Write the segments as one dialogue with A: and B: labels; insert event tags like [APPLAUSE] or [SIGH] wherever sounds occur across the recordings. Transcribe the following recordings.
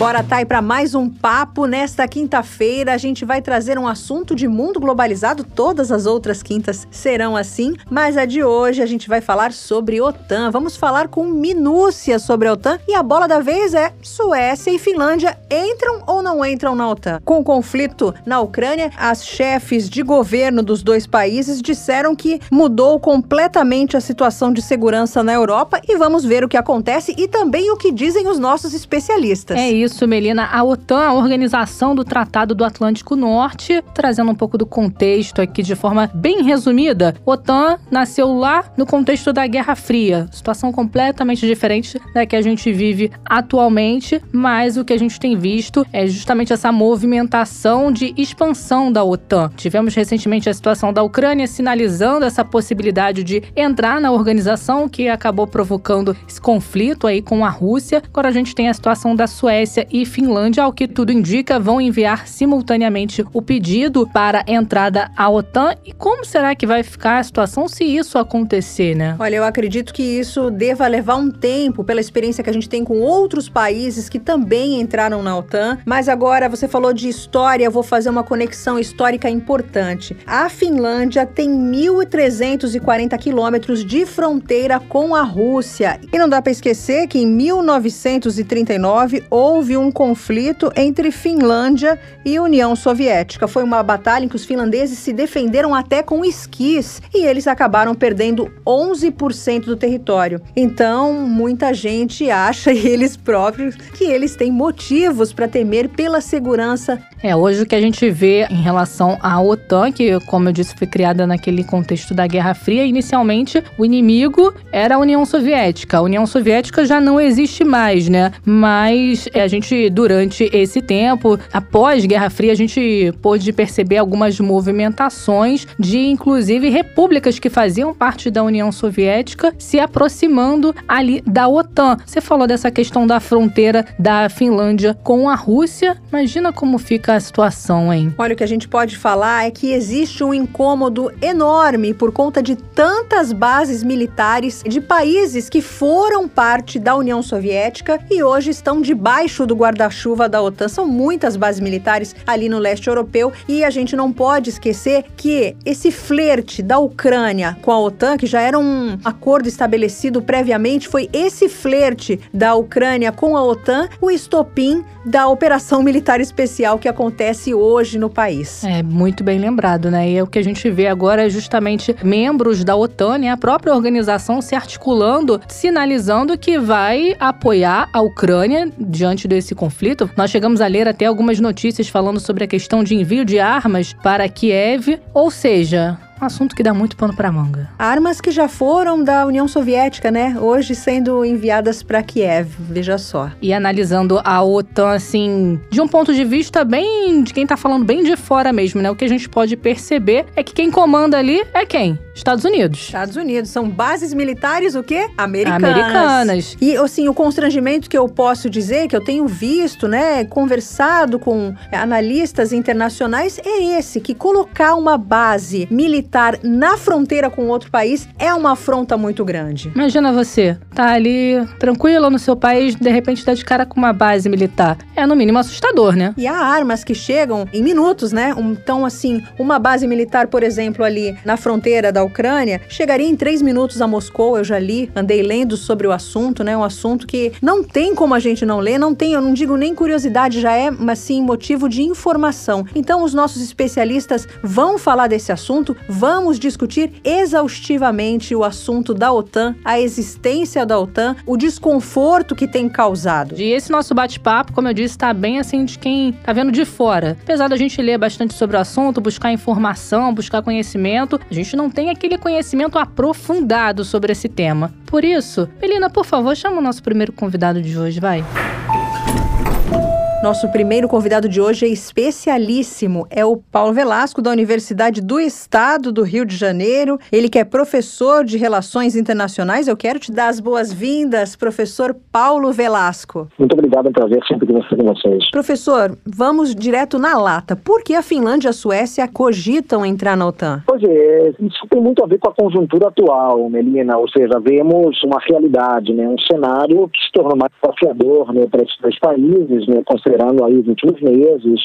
A: Bora, Thay, para mais um papo. Nesta quinta-feira, a gente vai trazer um assunto de mundo globalizado. Todas as outras quintas serão assim, mas a de hoje a gente vai falar sobre OTAN. Vamos falar com minúcia sobre a OTAN e a bola da vez é Suécia e Finlândia entram ou não entram na OTAN? Com o conflito na Ucrânia, as chefes de governo dos dois países disseram que mudou completamente a situação de segurança na Europa e vamos ver o que acontece e também o que dizem os nossos especialistas.
B: É isso Melina, a OTAN, a Organização do Tratado do Atlântico Norte, trazendo um pouco do contexto aqui de forma bem resumida. OTAN nasceu lá no contexto da Guerra Fria, situação completamente diferente da que a gente vive atualmente, mas o que a gente tem visto é justamente essa movimentação de expansão da OTAN. Tivemos recentemente a situação da Ucrânia sinalizando essa possibilidade de entrar na organização que acabou provocando esse conflito aí com a Rússia. Agora a gente tem a situação da Suécia Suécia e Finlândia, ao que tudo indica, vão enviar simultaneamente o pedido para entrada à OTAN. E como será que vai ficar a situação se isso acontecer, né?
A: Olha, eu acredito que isso deva levar um tempo, pela experiência que a gente tem com outros países que também entraram na OTAN. Mas agora você falou de história, eu vou fazer uma conexão histórica importante. A Finlândia tem 1.340 quilômetros de fronteira com a Rússia. E não dá para esquecer que em 1939 houve houve um conflito entre Finlândia e União Soviética. Foi uma batalha em que os finlandeses se defenderam até com esquis e eles acabaram perdendo 11% do território. Então, muita gente acha, [LAUGHS] eles próprios, que eles têm motivos para temer pela segurança.
B: É, hoje o que a gente vê em relação à OTAN, que, como eu disse, foi criada naquele contexto da Guerra Fria, inicialmente o inimigo era a União Soviética. A União Soviética já não existe mais, né? Mas é, a gente gente, durante esse tempo, após Guerra Fria, a gente pôde perceber algumas movimentações de, inclusive, repúblicas que faziam parte da União Soviética se aproximando ali da OTAN. Você falou dessa questão da fronteira da Finlândia com a Rússia. Imagina como fica a situação, hein?
A: Olha, o que a gente pode falar é que existe um incômodo enorme por conta de tantas bases militares de países que foram parte da União Soviética e hoje estão debaixo do guarda-chuva da OTAN. São muitas bases militares ali no leste europeu e a gente não pode esquecer que esse flerte da Ucrânia com a OTAN, que já era um acordo estabelecido previamente, foi esse flerte da Ucrânia com a OTAN o estopim da operação [LAUGHS] militar especial que acontece hoje no país.
B: É muito bem lembrado, né? E é o que a gente vê agora é justamente membros da OTAN, né, a própria organização se articulando, sinalizando que vai apoiar a Ucrânia diante do esse conflito, nós chegamos a ler até algumas notícias falando sobre a questão de envio de armas para Kiev, ou seja, um assunto que dá muito pano para manga.
A: Armas que já foram da União Soviética, né? Hoje sendo enviadas para Kiev, veja só.
B: E analisando a OTAN assim, de um ponto de vista bem de quem tá falando bem de fora mesmo, né? O que a gente pode perceber é que quem comanda ali é quem? Estados Unidos.
A: Estados Unidos. São bases militares o quê? Americanas.
B: Americanas.
A: E, assim, o constrangimento que eu posso dizer, que eu tenho visto, né, conversado com analistas internacionais, é esse, que colocar uma base militar na fronteira com outro país é uma afronta muito grande.
B: Imagina você, tá ali tranquilo no seu país, de repente tá de cara com uma base militar. É, no mínimo, assustador, né?
A: E há armas que chegam em minutos, né? Então, assim, uma base militar, por exemplo, ali na fronteira da Ucrânia chegaria em três minutos a Moscou. Eu já li, andei lendo sobre o assunto, né? Um assunto que não tem como a gente não ler, não tem, eu não digo nem curiosidade, já é, mas sim motivo de informação. Então, os nossos especialistas vão falar desse assunto, vamos discutir exaustivamente o assunto da OTAN, a existência da OTAN, o desconforto que tem causado.
B: E esse nosso bate-papo, como eu disse, está bem assim de quem tá vendo de fora. Apesar da gente ler bastante sobre o assunto, buscar informação, buscar conhecimento, a gente não tem aquele conhecimento aprofundado sobre esse tema. Por isso, Melina, por favor, chama o nosso primeiro convidado de hoje, vai.
A: Nosso primeiro convidado de hoje é especialíssimo. É o Paulo Velasco, da Universidade do Estado do Rio de Janeiro. Ele que é professor de Relações Internacionais. Eu quero te dar as boas-vindas, professor Paulo Velasco.
C: Muito obrigado, é um prazer sempre conversar com vocês.
A: Professor, vamos direto na lata. Por que a Finlândia e a Suécia cogitam entrar na OTAN?
C: Pois é, isso tem muito a ver com a conjuntura atual, Melina. Ou seja, vemos uma realidade, né, um cenário que se torna mais desafiador né, para esses dois países, né, considerando aí os últimos meses,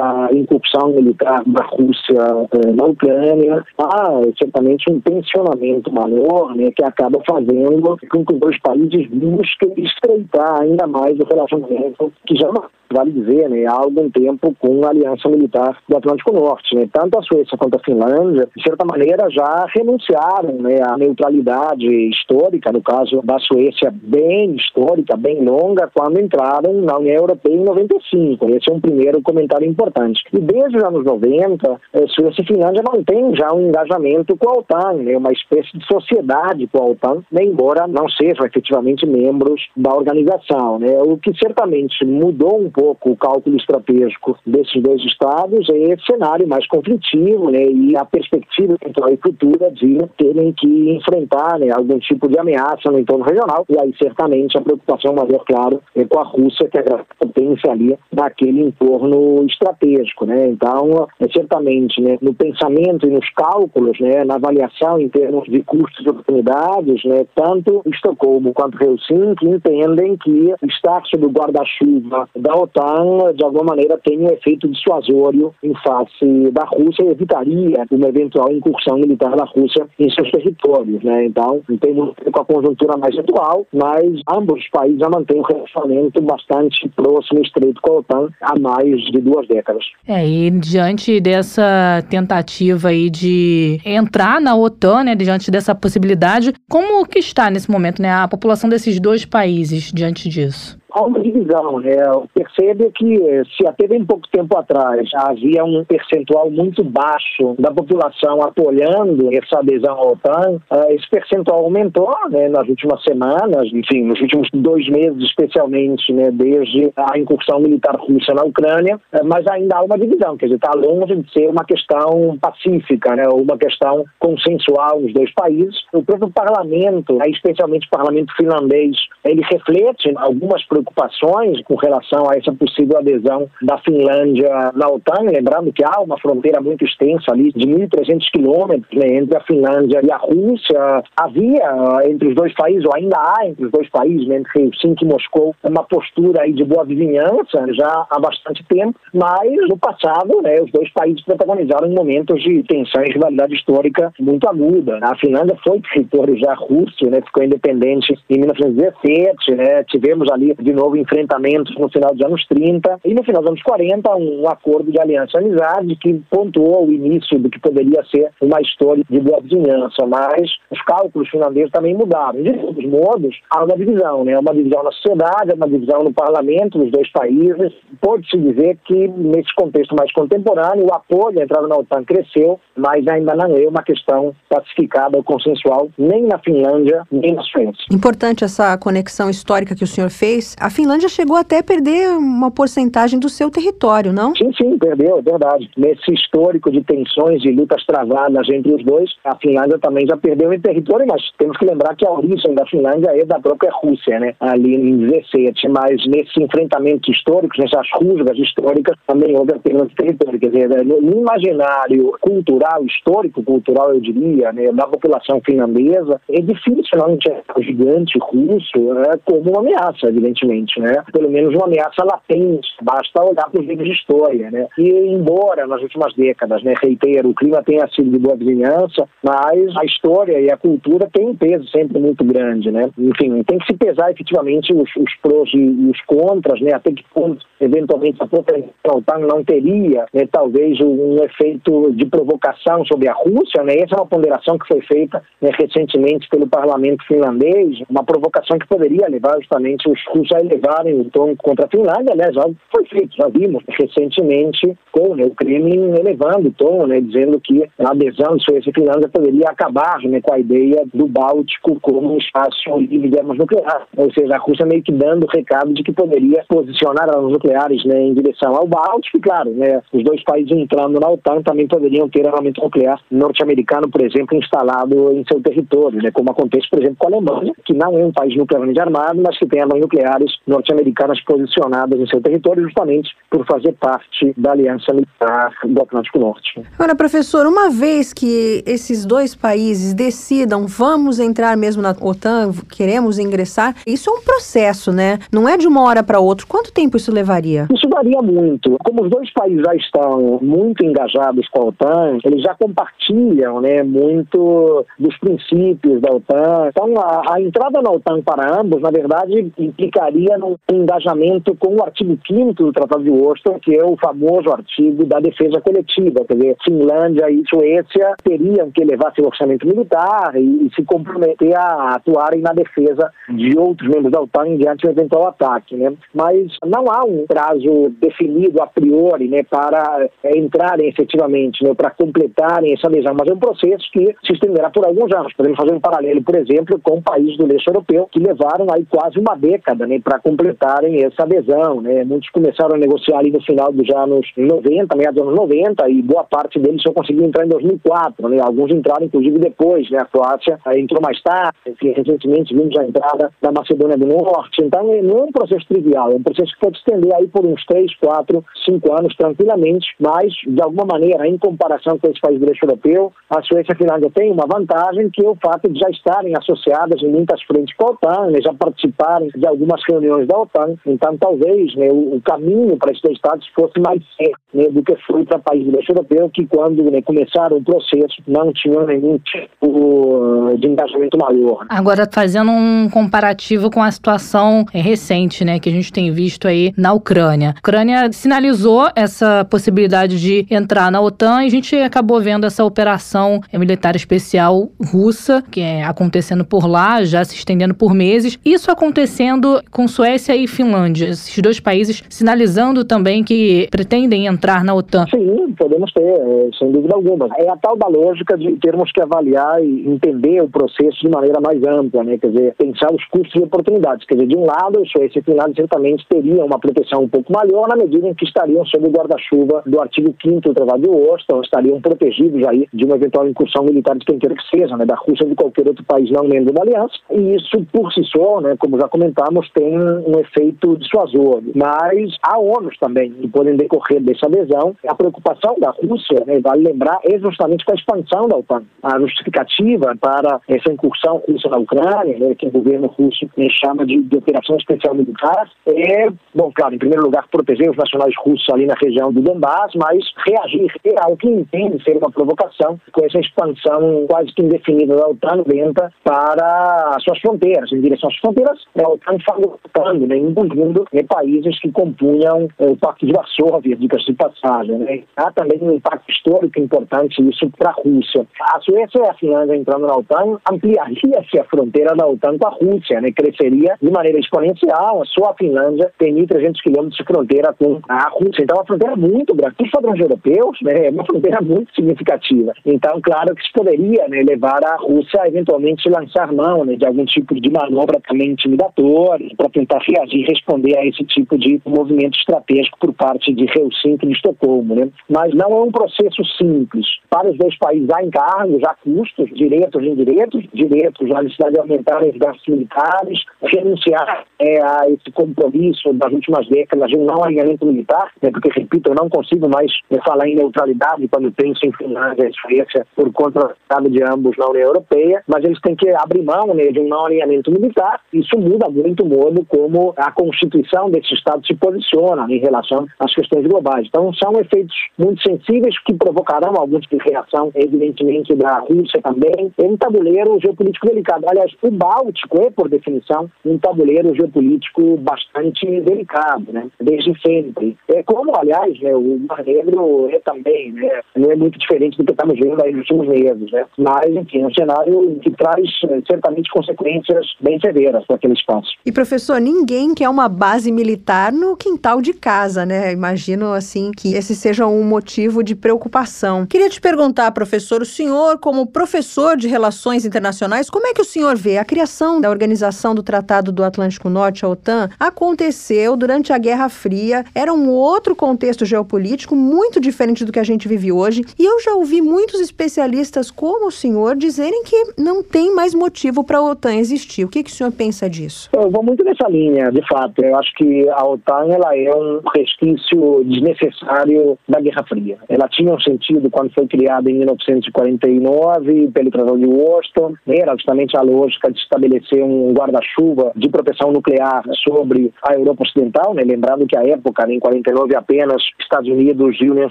C: a incursão militar da Rússia eh, na Ucrânia, há certamente um tensionamento maior né, que acaba fazendo com que os dois países busquem estreitar ainda mais o relacionamento que já vale dizer, né, há algum tempo com a Aliança Militar do Atlântico Norte. Né? Tanto a Suécia quanto a Finlândia, de certa maneira, já renunciaram né, à neutralidade histórica, no caso da Suécia, bem histórica, bem longa, quando entraram na União Europeia 95. Esse é um primeiro comentário importante. E desde os anos 90, a Suécia e Finlândia mantêm já um engajamento com a OTAN, né, uma espécie de sociedade com a OTAN, né, embora não sejam efetivamente membros da organização. Né, o que certamente mudou um pouco o cálculo estratégico desses dois estados é esse cenário mais conflitivo né, e a perspectiva eventual e futura de terem que enfrentar né, algum tipo de ameaça no entorno regional e aí certamente a preocupação maior, claro, é com a Rússia, que é a potência ali naquele entorno estratégico. Né? Então, é, certamente, né, no pensamento e nos cálculos, né, na avaliação em termos de custos e oportunidades, né, tanto Estocolmo quanto Helsinki entendem que estar sob o guarda-chuva da OTAN de alguma maneira, tem um efeito dissuasório em face da Rússia e evitaria uma eventual incursão militar da Rússia em seus territórios. Né? Então, tem muito com a conjuntura mais atual, mas ambos os países já mantêm um relacionamento bastante próximo e estreito com a OTAN há mais de duas décadas.
B: É, e diante dessa tentativa aí de entrar na OTAN, né, diante dessa possibilidade, como que está nesse momento né, a população desses dois países diante disso?
C: Há uma divisão. Né? Percebe que, se até bem pouco tempo atrás havia um percentual muito baixo da população apoiando essa adesão à OTAN, eh, esse percentual aumentou né, nas últimas semanas, enfim, nos últimos dois meses, especialmente, né, desde a incursão militar russa na Ucrânia, eh, mas ainda há uma divisão, quer dizer, está longe de ser uma questão pacífica, né, uma questão consensual nos dois países. O próprio parlamento, especialmente o parlamento finlandês, ele reflete algumas preocupações preocupações com relação a essa possível adesão da Finlândia na OTAN, lembrando que há uma fronteira muito extensa ali, de 1.300 quilômetros, né, entre a Finlândia e a Rússia. Havia entre os dois países, ou ainda há entre os dois países, né, entre Helsinki e Moscou, uma postura aí de boa vizinhança já há bastante tempo, mas no passado, né, os dois países protagonizaram momentos de tensão e rivalidade histórica muito aguda. A Finlândia foi território já russo, né, ficou independente em 1917, né, tivemos ali de novo enfrentamentos no final dos anos 30 e no final dos anos 40 um acordo de aliança e amizade que pontuou o início do que poderia ser uma história de boa vizinhança, mas os cálculos finlandeses também mudaram. De todos modos, há uma divisão, né? uma divisão na sociedade, uma divisão no parlamento dos dois países. Pode-se dizer que, nesse contexto mais contemporâneo, o apoio à entrada na OTAN cresceu, mas ainda não é uma questão pacificada ou consensual nem na Finlândia, nem na Suécia.
A: Importante essa conexão histórica que o senhor fez a Finlândia chegou até a perder uma porcentagem do seu território, não?
C: Sim, sim, perdeu, é verdade. Nesse histórico de tensões e lutas travadas entre os dois, a Finlândia também já perdeu em território, mas temos que lembrar que a origem da Finlândia é da própria Rússia, né? Ali em 17, mas nesses enfrentamentos históricos, nessas rusgas históricas, também houve a perda de território. Quer dizer, no imaginário cultural, histórico, cultural, eu diria, né, da população finlandesa, é difícil não enxergar o gigante russo né, como uma ameaça, evidentemente né? Pelo menos uma ameaça latente, basta olhar para os livros de história, né? E embora nas últimas décadas, né, reitero, o clima tenha sido de boa vizinhança, mas a história e a cultura têm um peso sempre muito grande, né? Enfim, tem que se pesar efetivamente os, os prós e os contras, né? Até que ponto, eventualmente, a própria OTAN não teria, né, talvez, um efeito de provocação sobre a Rússia, né? Essa é uma ponderação que foi feita né, recentemente pelo parlamento finlandês, uma provocação que poderia levar justamente os russos a elevarem o tom contra a Finlândia. Aliás, já foi feito, já vimos recentemente com né, o Kremlin elevando o tom, né, dizendo que a adesão de Suécia e Finlândia poderia acabar né, com a ideia do Báltico como um espaço livre de armas nucleares. Ou seja, a Rússia meio que dando o recado de que poderia posicionar armas nucleares né, em direção ao Báltico, e claro, né, os dois países entrando na OTAN também poderiam ter armamento nuclear norte-americano, por exemplo, instalado em seu território, né, como acontece, por exemplo, com a Alemanha, que não é um país nuclearmente armado, mas que tem armas nucleares norte-americanas posicionadas em seu território, justamente por fazer parte da aliança militar do Atlântico Norte.
A: Agora, professor, uma vez que esses dois países decidam vamos entrar mesmo na OTAN, queremos ingressar, isso é um processo, né? Não é de uma hora para outra. Quanto tempo isso levaria?
C: Isso varia muito. Como os dois países já estão muito engajados com a OTAN, eles já compartilham, né, muito dos princípios da OTAN. Então, a, a entrada na OTAN para ambos, na verdade, implicaria num engajamento com o artigo 5 do Tratado de Washington, que é o famoso artigo da defesa coletiva. Quer dizer, Finlândia e Suécia teriam que levar seu orçamento militar e, e se comprometer a atuarem na defesa de outros membros da OTAN diante de um eventual ataque. Né? Mas não há um prazo definido a priori né, para é, entrarem efetivamente, né, para completarem essa adesão, mas é um processo que se estenderá por alguns anos. Podemos fazer um paralelo, por exemplo, com países do leste europeu que levaram aí quase uma década né, para completarem essa adesão. Né? Muitos começaram a negociar ali no final dos anos 90, meados dos anos 90, e boa parte deles só conseguiu entrar em 2004. Né? Alguns entraram, inclusive, depois. Né? A Croácia entrou mais tarde, enfim, recentemente vimos a entrada da Macedônia do Norte. Então, não é um processo trivial, é um processo que pode estender aí por uns 3, 4, 5 anos tranquilamente, mas, de alguma maneira, em comparação com esse país do leste europeu, a Suécia e a Finlândia têm uma vantagem que é o fato de já estarem associadas em muitas frentes com a OTAN, né? já participarem de algumas reuniões da OTAN. Então, talvez né, o, caminho para esses estados fosse mais certo né, do que foi para países do leste europeu, que quando né, começaram o processo não tinham nenhum tipo de engajamento maior.
B: Agora, fazendo um comparativo com a situação recente né, que a gente tem visto aí na Ucrânia. A Ucrânia sinalizou essa possibilidade de entrar na OTAN e a gente acabou vendo essa operação militar especial russa, que é acontecendo por lá, já se estendendo por meses. Isso acontecendo com Suécia e Finlândia, esses dois países sinalizando também que pretendem entrar na OTAN.
C: Sim, podemos ter, é, sem dúvida alguma. É a tal da lógica de termos que avaliar e entender o processo de maneira mais ampla, né? Quer dizer, pensar os custos e oportunidades. Quer dizer, de um lado, Suécia e Finlândia certamente teriam uma proteção um pouco maior na medida em que estariam sob o guarda-chuva do artigo 5 do Tratado de Washington, estariam protegidos aí de uma eventual incursão militar de quem quer que seja, né? Da Rússia ou de qualquer outro país não membro da aliança. E isso, por si só, né? Como já comentamos, tem um efeito dissuasório. Mas há ônus também que podem decorrer dessa adesão. A preocupação da Rússia, né, vale lembrar, é justamente com a expansão da OTAN. A justificativa para essa incursão russa na Ucrânia, né, que o governo russo né, chama de, de operação especial militar, é, bom, claro, em primeiro lugar, proteger os nacionais russos ali na região do Donbass, mas reagir ao que entende ser uma provocação com essa expansão quase que indefinida da OTAN lenta para as suas fronteiras, em direção às fronteiras, a OTAN facultando, né, incluindo né, países que compunham é, o Pacto de Varsóvia, dicas de passagem. Né. Há também um impacto histórico importante isso para a Rússia. A Suécia e a Finlândia entrando na OTAN ampliaria-se a fronteira da OTAN com a Rússia, né, cresceria de maneira exponencial. Só a Finlândia tem 1.300 quilômetros de fronteira com a Rússia. Então, é uma fronteira muito grande. Para os padrões europeus, né, é uma fronteira muito significativa. Então, claro que isso poderia né, levar a Rússia a eventualmente lançar mão né, de algum tipo de manobra também intimidatória para tentar reagir responder a esse tipo de movimento estratégico por parte de Helsinki e Estocolmo. Né? Mas não é um processo simples. Para os dois países há encargos, há custos, diretos e indiretos, diretos, a necessidade de aumentar os gastos militares, renunciar é, a esse compromisso das últimas décadas de um não alinhamento militar, né, porque, repito, eu não consigo mais né, falar em neutralidade quando penso em Finlândia e Suécia por conta de ambos na União Europeia, mas eles têm que abrir mão né, de um não alinhamento militar. Isso muda muito o modo como a Constituição desse Estado se posiciona em relação às questões globais. Então, são efeitos muito sensíveis que provocarão algum tipo de reação, evidentemente, da Rússia também. É um tabuleiro geopolítico delicado. Aliás, o Báltico é, por definição, um tabuleiro geopolítico bastante delicado, né? desde sempre. É como, aliás, né, o Mar Negro é também, né? não é muito diferente do que estamos vendo aí nos últimos meses. Né? Mas, enfim, é um cenário que traz certamente consequências bem severas para aquele espaço.
A: E, professor, Professor, ninguém quer uma base militar no quintal de casa, né? Imagino assim que esse seja um motivo de preocupação. Queria te perguntar, professor, o senhor, como professor de relações internacionais, como é que o senhor vê a criação da Organização do Tratado do Atlântico Norte, a OTAN, aconteceu durante a Guerra Fria, era um outro contexto geopolítico muito diferente do que a gente vive hoje, e eu já ouvi muitos especialistas como o senhor dizerem que não tem mais motivo para a OTAN existir. O que, que o senhor pensa disso?
C: Eu vou muito nessa linha, de fato. Eu acho que a OTAN ela é um resquício desnecessário da Guerra Fria. Ela tinha um sentido quando foi criada em 1949 pelo Tratado de Washington. Era justamente a lógica de estabelecer um guarda-chuva de proteção nuclear sobre a Europa Ocidental, né? lembrando que a época, em 49 apenas Estados Unidos e União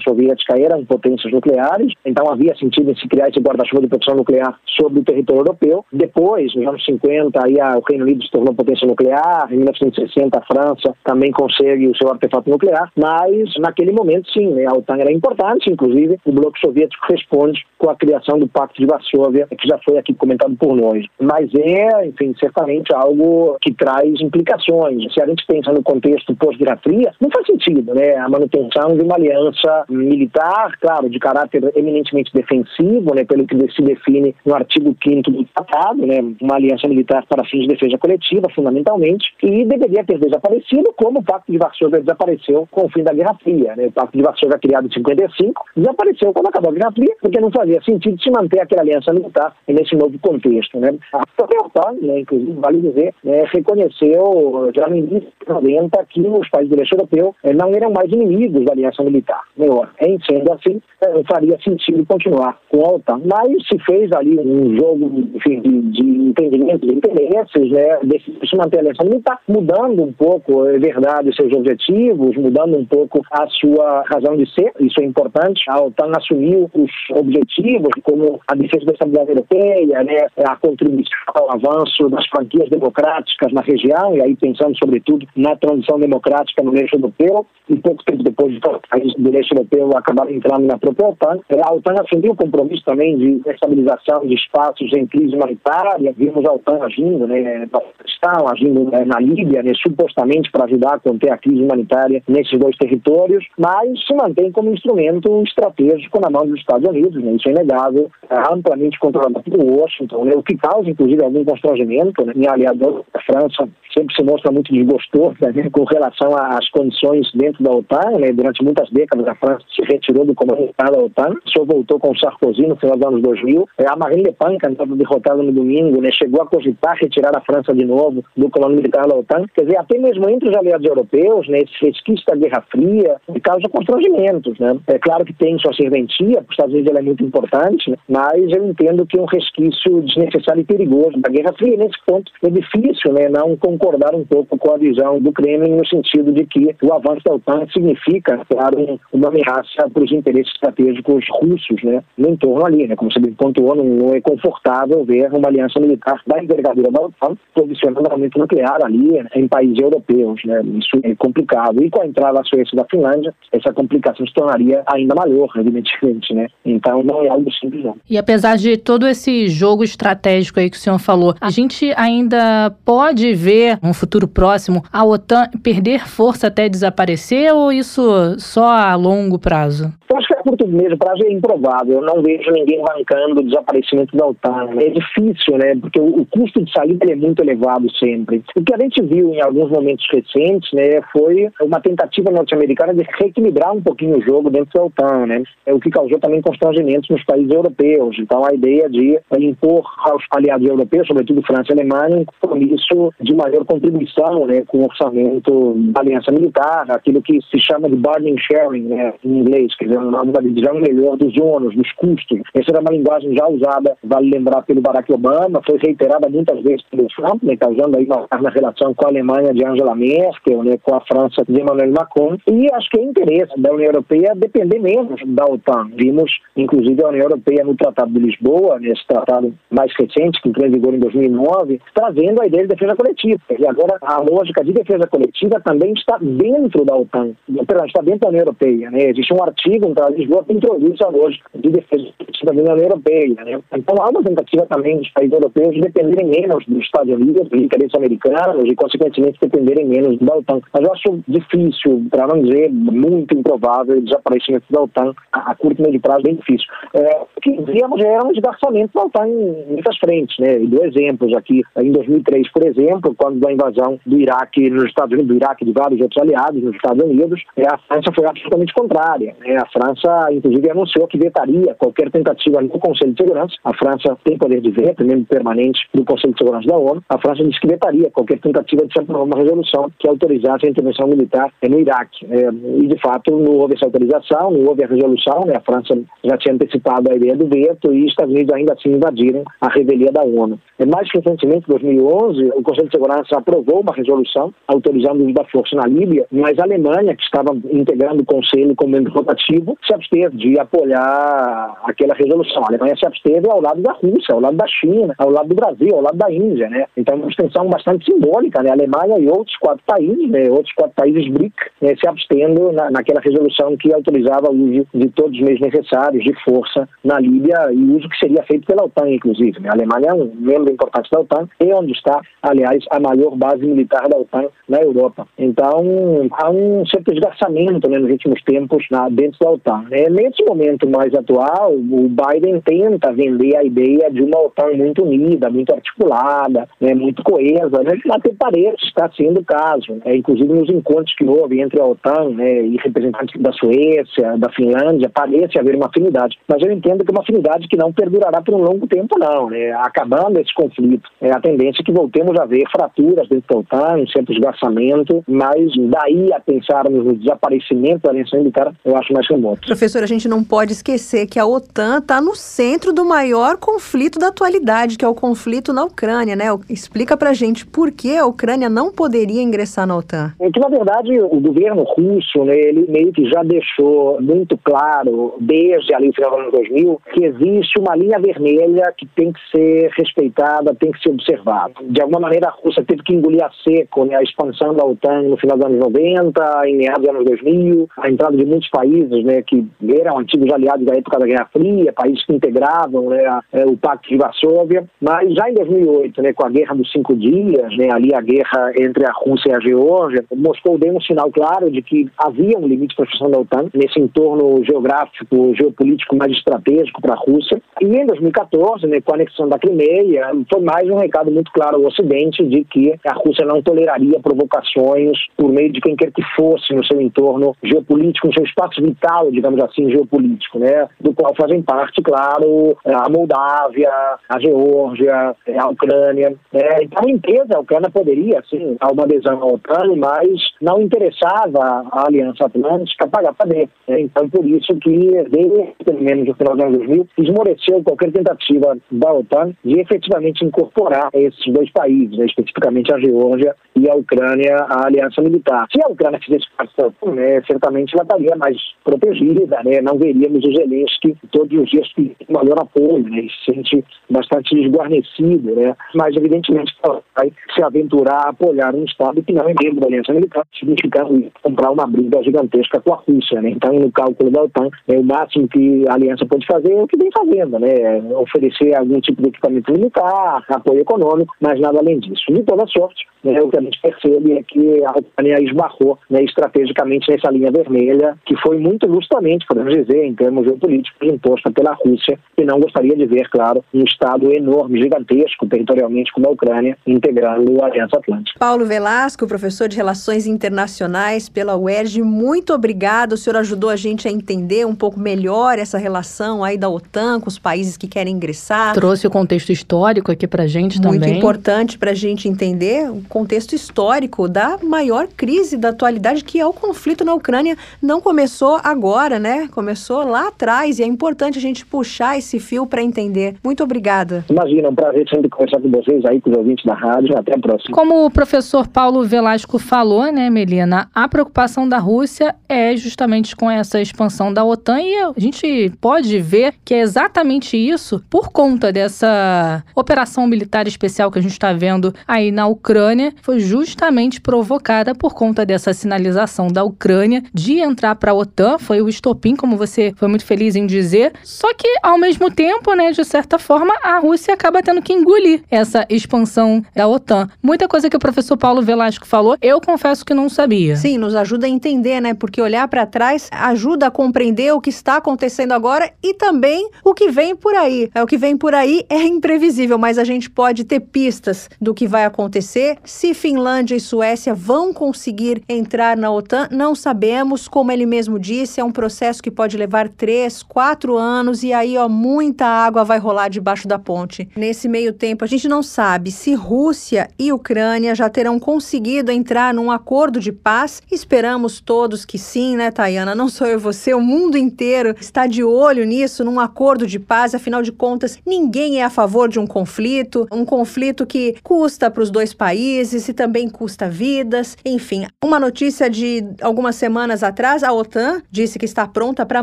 C: Soviética eram potências nucleares, então havia sentido em se criar esse guarda-chuva de proteção nuclear sobre o território europeu. Depois, nos anos 50, aí o Reino Unido se tornou potência nuclear, em 1960 a França também consegue o seu artefato nuclear, mas naquele momento sim, né, a OTAN era importante, inclusive o bloco soviético responde com a criação do Pacto de Varsóvia, que já foi aqui comentado por nós. Mas é, enfim, certamente algo que traz implicações. Se a gente pensa no contexto pós-Guerra Fria, não faz sentido, né? A manutenção de uma aliança militar, claro, de caráter eminentemente defensivo, né, pelo que se define no artigo 5 do tratado, né, uma aliança militar para fins de defesa coletiva, fundamentalmente, e deveria ter desaparecido como o Pacto de Varsóvia desapareceu com o fim da Guerra Fria. Né? O Pacto de Varsóvia, criado em 55, desapareceu quando acabou a Guerra Fria, porque não fazia sentido se manter aquela aliança militar nesse novo contexto. Né? A OTAN, né, inclusive, vale dizer, né, reconheceu já no início de 90 que os países do leste europeu eh, não eram mais inimigos da aliança militar. Melhor, em sendo assim, eh, faria sentido continuar com a OTAN. Mas se fez ali um jogo enfim, de, de entendimento, de interesses, né, de se manter a aliança militar, mudando um pouco, é verdade, seus objetivos, mudando um pouco a sua razão de ser, isso é importante. A OTAN assumiu os objetivos como a defesa da estabilidade europeia, né, a contribuição ao avanço das franquias democráticas na região, e aí pensando sobretudo na transição democrática no leste europeu, e pouco tempo depois os países do leste europeu acabaram entrando na própria OTAN. A OTAN assumiu o compromisso também de estabilização de espaços em crise humanitária, vimos a OTAN agindo né, Afeganistão, agindo né, na Líbia, né, supostamente para ajudar a conter a crise humanitária nesses dois territórios, mas se mantém como instrumento estratégico na mão dos Estados Unidos, né, isso é inegável, é amplamente controlado por Washington, né, o que causa inclusive algum constrangimento, né, minha aliada a França sempre se mostra muito desgostosa né, com relação às condições dentro da OTAN. Né, durante muitas décadas, a França se retirou do comando da OTAN, só voltou com Sarkozy no final dos anos 2000. É, a Marine Le Pen, candidata derrotada no domingo, né, chegou a cogitar retirar a França de novo do comando militar da OTAN. Quer dizer, até mesmo entre os aliados europeus, né, esse resquício da Guerra Fria causa constrangimentos. Né. É claro que tem sua serventia, para os Estados Unidos ela é muito importante, né, mas eu entendo que é um resquício desnecessário e perigoso da Guerra Fria. Nesse ponto, é difícil né, não concordar um pouco com a visão do Kremlin no sentido de que o avanço da OTAN significa, claro, uma ameaça para os interesses estratégicos russos né, no entorno ali. Né, como você bem pontuou, não é confortável ver uma aliança militar da envergadura da OTAN posicionando armamento nuclear ali né, em países europeus. Né, isso é complicado. E com a entrada da Suécia e da Finlândia, essa complicação se tornaria ainda maior, evidentemente. Né? Então não é algo simples. Não.
B: E apesar de todo esse jogo estratégico aí que o senhor falou, a gente ainda pode ver num futuro próximo a OTAN perder força até desaparecer ou isso só a longo prazo?
C: Eu acho curto mesmo prazo é improvável. Eu não vejo ninguém bancando o desaparecimento da OTAN. É difícil, né? Porque o, o custo de saída é muito elevado sempre. O que a gente viu em alguns momentos recentes, né, foi uma tentativa norte-americana de reequilibrar um pouquinho o jogo dentro da OTAN, né? É o que causou também constrangimentos nos países europeus. Então, a ideia de impor aos aliados europeus, sobretudo França e Alemanha, um compromisso de maior contribuição, né, com o orçamento da aliança militar, aquilo que se chama de burden sharing, né, em inglês, quer dizer, uma divisão melhor dos ônus, dos custos. Essa era uma linguagem já usada, vale lembrar, pelo Barack Obama, foi reiterada muitas vezes pelo Trump, né, causando aí uma, uma relação com a Alemanha de Angela Merkel, né, com a França de Emmanuel Macron. E acho que é interesse da União Europeia depender menos da OTAN. Vimos, inclusive, a União Europeia no Tratado de Lisboa, nesse tratado mais recente, que entrou em vigor em 2009, trazendo a ideia de defesa coletiva. E agora a lógica de defesa coletiva também está dentro da OTAN, perdão, está dentro da União Europeia. Né? Existe um artigo, um tratado Lisboa tem introdução hoje de defesa da União Europeia. Né? Então há uma tentativa também dos países europeus de dependerem menos dos Estados Unidos, dos interesses americanos e, consequentemente, dependerem menos da OTAN. Mas eu acho difícil, para não dizer muito improvável, o desaparecimento da OTAN a, a curto e médio prazo, bem difícil. É, o que víamos era um desgarçamento da OTAN em muitas frentes. Né? E dou exemplos aqui. Em 2003, por exemplo, quando a invasão do Iraque nos Estados Unidos, do Iraque e de vários outros aliados nos Estados Unidos, é, a França foi absolutamente contrária. Né? A França, inclusive, anunciou que vetaria qualquer tentativa no Conselho de Segurança. A França tem poder de veto, membro permanente do Conselho de Segurança da ONU. A França disse que vetaria qualquer tentativa de se aprovar uma resolução que autorizasse a intervenção militar no Iraque. É, e, de fato, não houve essa autorização, não houve a resolução. Né? A França já tinha antecipado a ideia do veto e os Estados Unidos ainda assim invadiram a revelia da ONU. É, mais recentemente, em 2011, o Conselho de Segurança aprovou uma resolução autorizando o uso da força na Líbia, mas a Alemanha, que estava integrando o Conselho como membro rotativo, se absteve de apoiar aquela resolução. A Alemanha se absteve ao lado da Rússia, ao lado da China, ao lado do Brasil, ao lado da Índia, né? Então, é uma extensão bastante simbólica, né? A Alemanha e outros quatro países, né? outros quatro países BRIC, né? se abstendo na, naquela resolução que autorizava o uso de todos os meios necessários de força na Líbia e o uso que seria feito pela OTAN, inclusive. Né? A Alemanha é um membro importante da OTAN e onde está, aliás, a maior base militar da OTAN na Europa. Então, há um certo desgastamento né, nos últimos tempos na, dentro da OTAN. Né? Nesse momento mais atual, o Biden tenta vender a ideia de uma OTAN muito unida, muito articulada, né, muito coesa, né, até parece estar sendo o caso. Né? Inclusive nos encontros que houve entre a OTAN né, e representantes da Suécia, da Finlândia, parece haver uma afinidade. Mas eu entendo que é uma afinidade que não perdurará por um longo tempo, não. Né? Acabando esse conflito, é a tendência é que voltemos a ver fraturas dentro da OTAN, um certo esgarçamento, mas daí a pensarmos no desaparecimento da aliança militar, eu acho mais remoto.
A: Professor, a gente não pode esquecer que a OTAN está no centro do maior conflito da atualidade, que é o conflito na Ucrânia, né? Explica pra gente por que a Ucrânia não poderia ingressar na OTAN.
C: É que, na verdade, o governo russo, né, ele meio que já deixou muito claro, desde ali o final do ano 2000, que existe uma linha vermelha que tem que ser respeitada, tem que ser observada. De alguma maneira, a Rússia teve que engolir a seco né, a expansão da OTAN no final dos anos 90, em meados dos anos 2000, a entrada de muitos países né, que eram antigos aliados da época da Guerra Fria, países que integravam né, o Pacto de Varsóvia, mas já em 2008, né, com a Guerra dos Cinco Dias, né, ali a guerra entre a Rússia e a Geórgia, Moscou deu um sinal claro de que havia um limite para a expansão da OTAN nesse entorno geográfico, geopolítico mais estratégico para a Rússia. E em 2014, né, com a anexação da Crimeia, foi mais um recado muito claro ao Ocidente de que a Rússia não toleraria provocações por meio de quem quer que fosse no seu entorno geopolítico, no seu espaço vital, digamos assim, geopolítico, né, do qual fazem parte, claro, a Moldávia, a Geórgia, a Ucrânia. Né. Então, em tese, a Ucrânia poderia, sim, dar uma adesão à OTAN, mas não interessava a Aliança Atlântica pagar para dentro. Né. Então, por isso que, desde pelo menos no final dos anos 2000, esmoreceu qualquer tentativa da OTAN de efetivamente incorporar esses dois países, né, especificamente a Geórgia e a Ucrânia, à aliança militar. Se a Ucrânia fizesse parte da OTAN, né, certamente ela estaria mais protegida, né, não veríamos o Zelensky todos os dias pedindo maior apoio, né, se sente bastante desguarnecido, né, mas evidentemente vai se aventurar a apoiar um Estado que não é membro da aliança militar, significando comprar uma briga gigantesca com a Rússia. Né, então, no cálculo da OTAN, é o máximo que a aliança pode fazer é o que vem fazendo, né, oferecer algum tipo de equipamento militar, apoio econômico, mas nada além disso. De toda sorte, né, o que a gente percebe é que a Ucrânia esbarrou né, estrategicamente nessa linha vermelha, que foi muito justamente, podemos dizer, em termos geopolíticos, imposta pela Rússia, que não gostaria de ver, claro, um Estado enorme, gigantesco, territorialmente, como a Ucrânia, integrando a Aliança Atlântica.
A: Paulo Velasco, professor de Relações Internacionais pela UERJ, muito obrigado. O senhor ajudou a gente a entender um pouco melhor essa relação aí da OTAN com os países que querem ingressar.
B: Trouxe o contexto histórico aqui pra gente
A: muito
B: também.
A: Muito importante pra gente entender o contexto histórico da maior crise da atualidade, que é o conflito na Ucrânia. Não começou agora, né? Começou lá atrás e é importante a gente puxar esse fio para entender. Muito obrigada.
C: Imagina, um prazer sempre conversar com vocês aí, com os ouvintes da rádio. Até a próxima.
B: Como o professor Paulo Velasco falou, né, Melina, a preocupação da Rússia é justamente com essa expansão da OTAN e a gente pode ver que é exatamente isso por conta dessa operação militar especial que a gente está vendo aí na Ucrânia, foi justamente provocada por conta dessa sinalização da Ucrânia de entrar para a OTAN, foi o estopim, como você foi muito feliz em dizer. Só que, ao mesmo tempo, né, de certa forma, a Rússia acaba tendo que engolir essa expansão da OTAN. Muita coisa que o professor Paulo Velasco falou, eu confesso que não sabia.
A: Sim, nos ajuda a entender, né? Porque olhar para trás ajuda a compreender o que está acontecendo agora e também o que vem por aí. É o que vem por aí é imprevisível, mas a gente pode ter pistas do que vai acontecer. Se Finlândia e Suécia vão conseguir entrar na OTAN, não sabemos. Como ele mesmo disse, é um processo que pode levar três, quatro anos e aí, ó, muita água vai rolar debaixo da ponte. Nesse meio tempo, a gente não sabe se Rússia e Ucrânia já terão conseguido entrar num acordo de paz. Esperamos todos que sim, né, Tayana? Não sou eu você, o mundo inteiro está de olho nisso, num acordo de paz. Afinal de contas, ninguém é a favor de um conflito, um conflito que custa para os dois países e também custa vidas. Enfim, uma notícia de algumas semanas atrás, a OTAN disse que está pronta para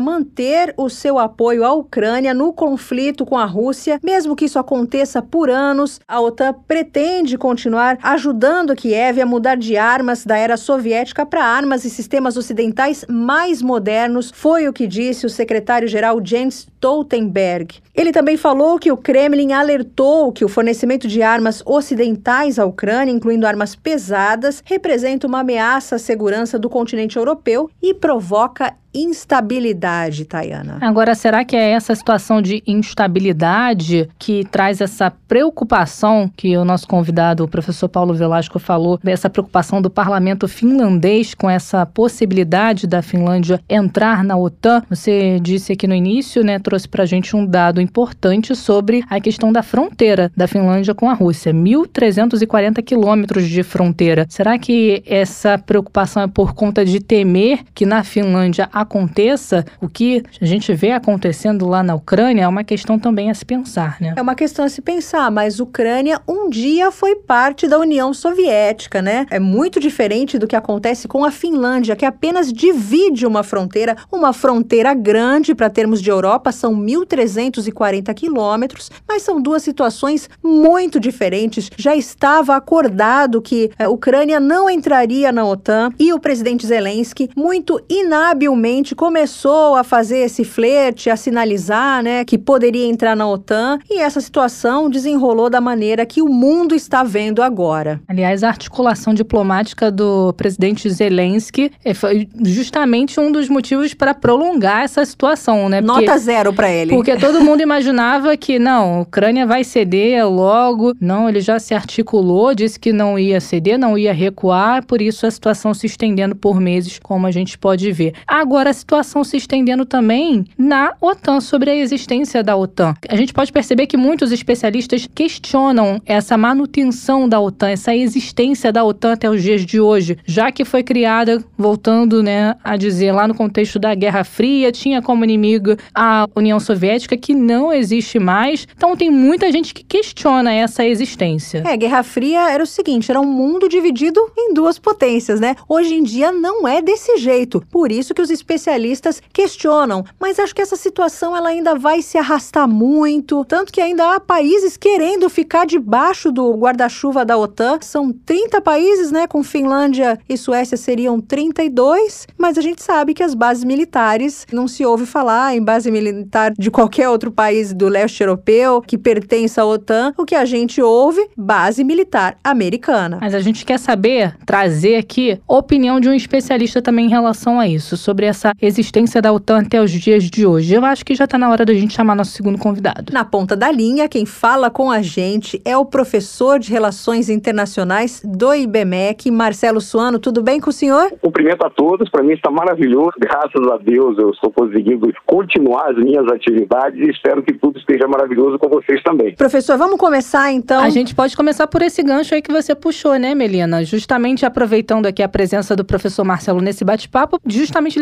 A: manter o seu apoio à Ucrânia no conflito com a Rússia, mesmo que isso aconteça por anos. A OTAN pretende continuar ajudando Kiev a mudar de armas da era soviética para armas e sistemas ocidentais mais modernos, foi o que disse o secretário-geral Jens Stoltenberg. Ele também falou que o Kremlin alertou que o fornecimento de armas ocidentais à Ucrânia, incluindo armas pesadas, representa uma ameaça à segurança do continente europeu e provoca instabilidade, Tayana.
B: Agora, será que é essa situação de instabilidade que traz essa preocupação que o nosso convidado, o professor Paulo Velasco, falou, dessa preocupação do parlamento finlandês com essa possibilidade da Finlândia entrar na OTAN? Você disse aqui no início, né, trouxe pra gente um dado importante sobre a questão da fronteira da Finlândia com a Rússia. 1.340 quilômetros de fronteira. Será que essa preocupação é por conta de temer que na Finlândia aconteça o que a gente vê acontecendo lá na Ucrânia? É uma questão também a se pensar, né?
A: É uma questão a se pensar, mas Ucrânia um dia foi parte da União Soviética, né? É muito diferente do que acontece com a Finlândia, que apenas divide uma fronteira, uma fronteira grande para termos de Europa, são 1.340 quilômetros, mas são duas situações muito diferentes. Já estava acordado que a Ucrânia não entraria na OTAN e o presidente Zelensky, muito inabilmente, começou a fazer esse flerte, a sinalizar, né, que poderia entrar na OTAN e essa situação desenrolou da maneira que o mundo está vendo agora.
B: Aliás, a articulação diplomática do presidente Zelensky eh, foi justamente um dos motivos para prolongar essa situação, né?
A: Porque, Nota zero para ele.
B: Porque [LAUGHS] todo mundo imaginava que não, a Ucrânia vai ceder logo. Não, ele já se articulou, disse que não ia ceder, não ia recuar, por isso a situação se estendendo por meses, como a gente pode ver. Agora a situação se estendendo também na OTAN, sobre a existência da OTAN. A gente pode perceber que muitos especialistas questionam essa manutenção da OTAN, essa existência da OTAN até os dias de hoje, já que foi criada, voltando né, a dizer, lá no contexto da Guerra Fria, tinha como inimigo a União Soviética, que não existe mais. Então tem muita gente que questiona essa existência.
A: É, Guerra Fria era o seguinte, era um mundo dividido em duas potências, né? Hoje em dia não é desse jeito. Por isso que os especialistas questionam, mas acho que essa situação ela ainda vai se arrastar muito, tanto que ainda há países querendo ficar debaixo do guarda-chuva da OTAN. São 30 países, né, com Finlândia e Suécia seriam 32, mas a gente sabe que as bases militares não se ouve falar em base militar de qualquer outro país do leste europeu que pertence à OTAN. O que a gente ouve, base militar americana.
B: Mas a gente quer saber, trazer aqui opinião de um especialista também em relação a isso, sobre essa existência da OTAN até os dias de hoje. Eu acho que já está na hora da gente chamar nosso segundo convidado.
A: Na ponta da linha, quem fala com a gente é o professor de Relações Internacionais do IBMEC, Marcelo Suano. Tudo bem com o senhor?
D: Cumprimento a todos, para mim está maravilhoso. Graças a Deus eu estou conseguindo continuar as minhas atividades e espero que tudo esteja maravilhoso com vocês também.
A: Professor, vamos começar então?
B: A gente pode começar por esse gancho aí que você puxou, né, Melina? Justamente aproveitando aqui a presença do professor Marcelo nesse bate-papo, justamente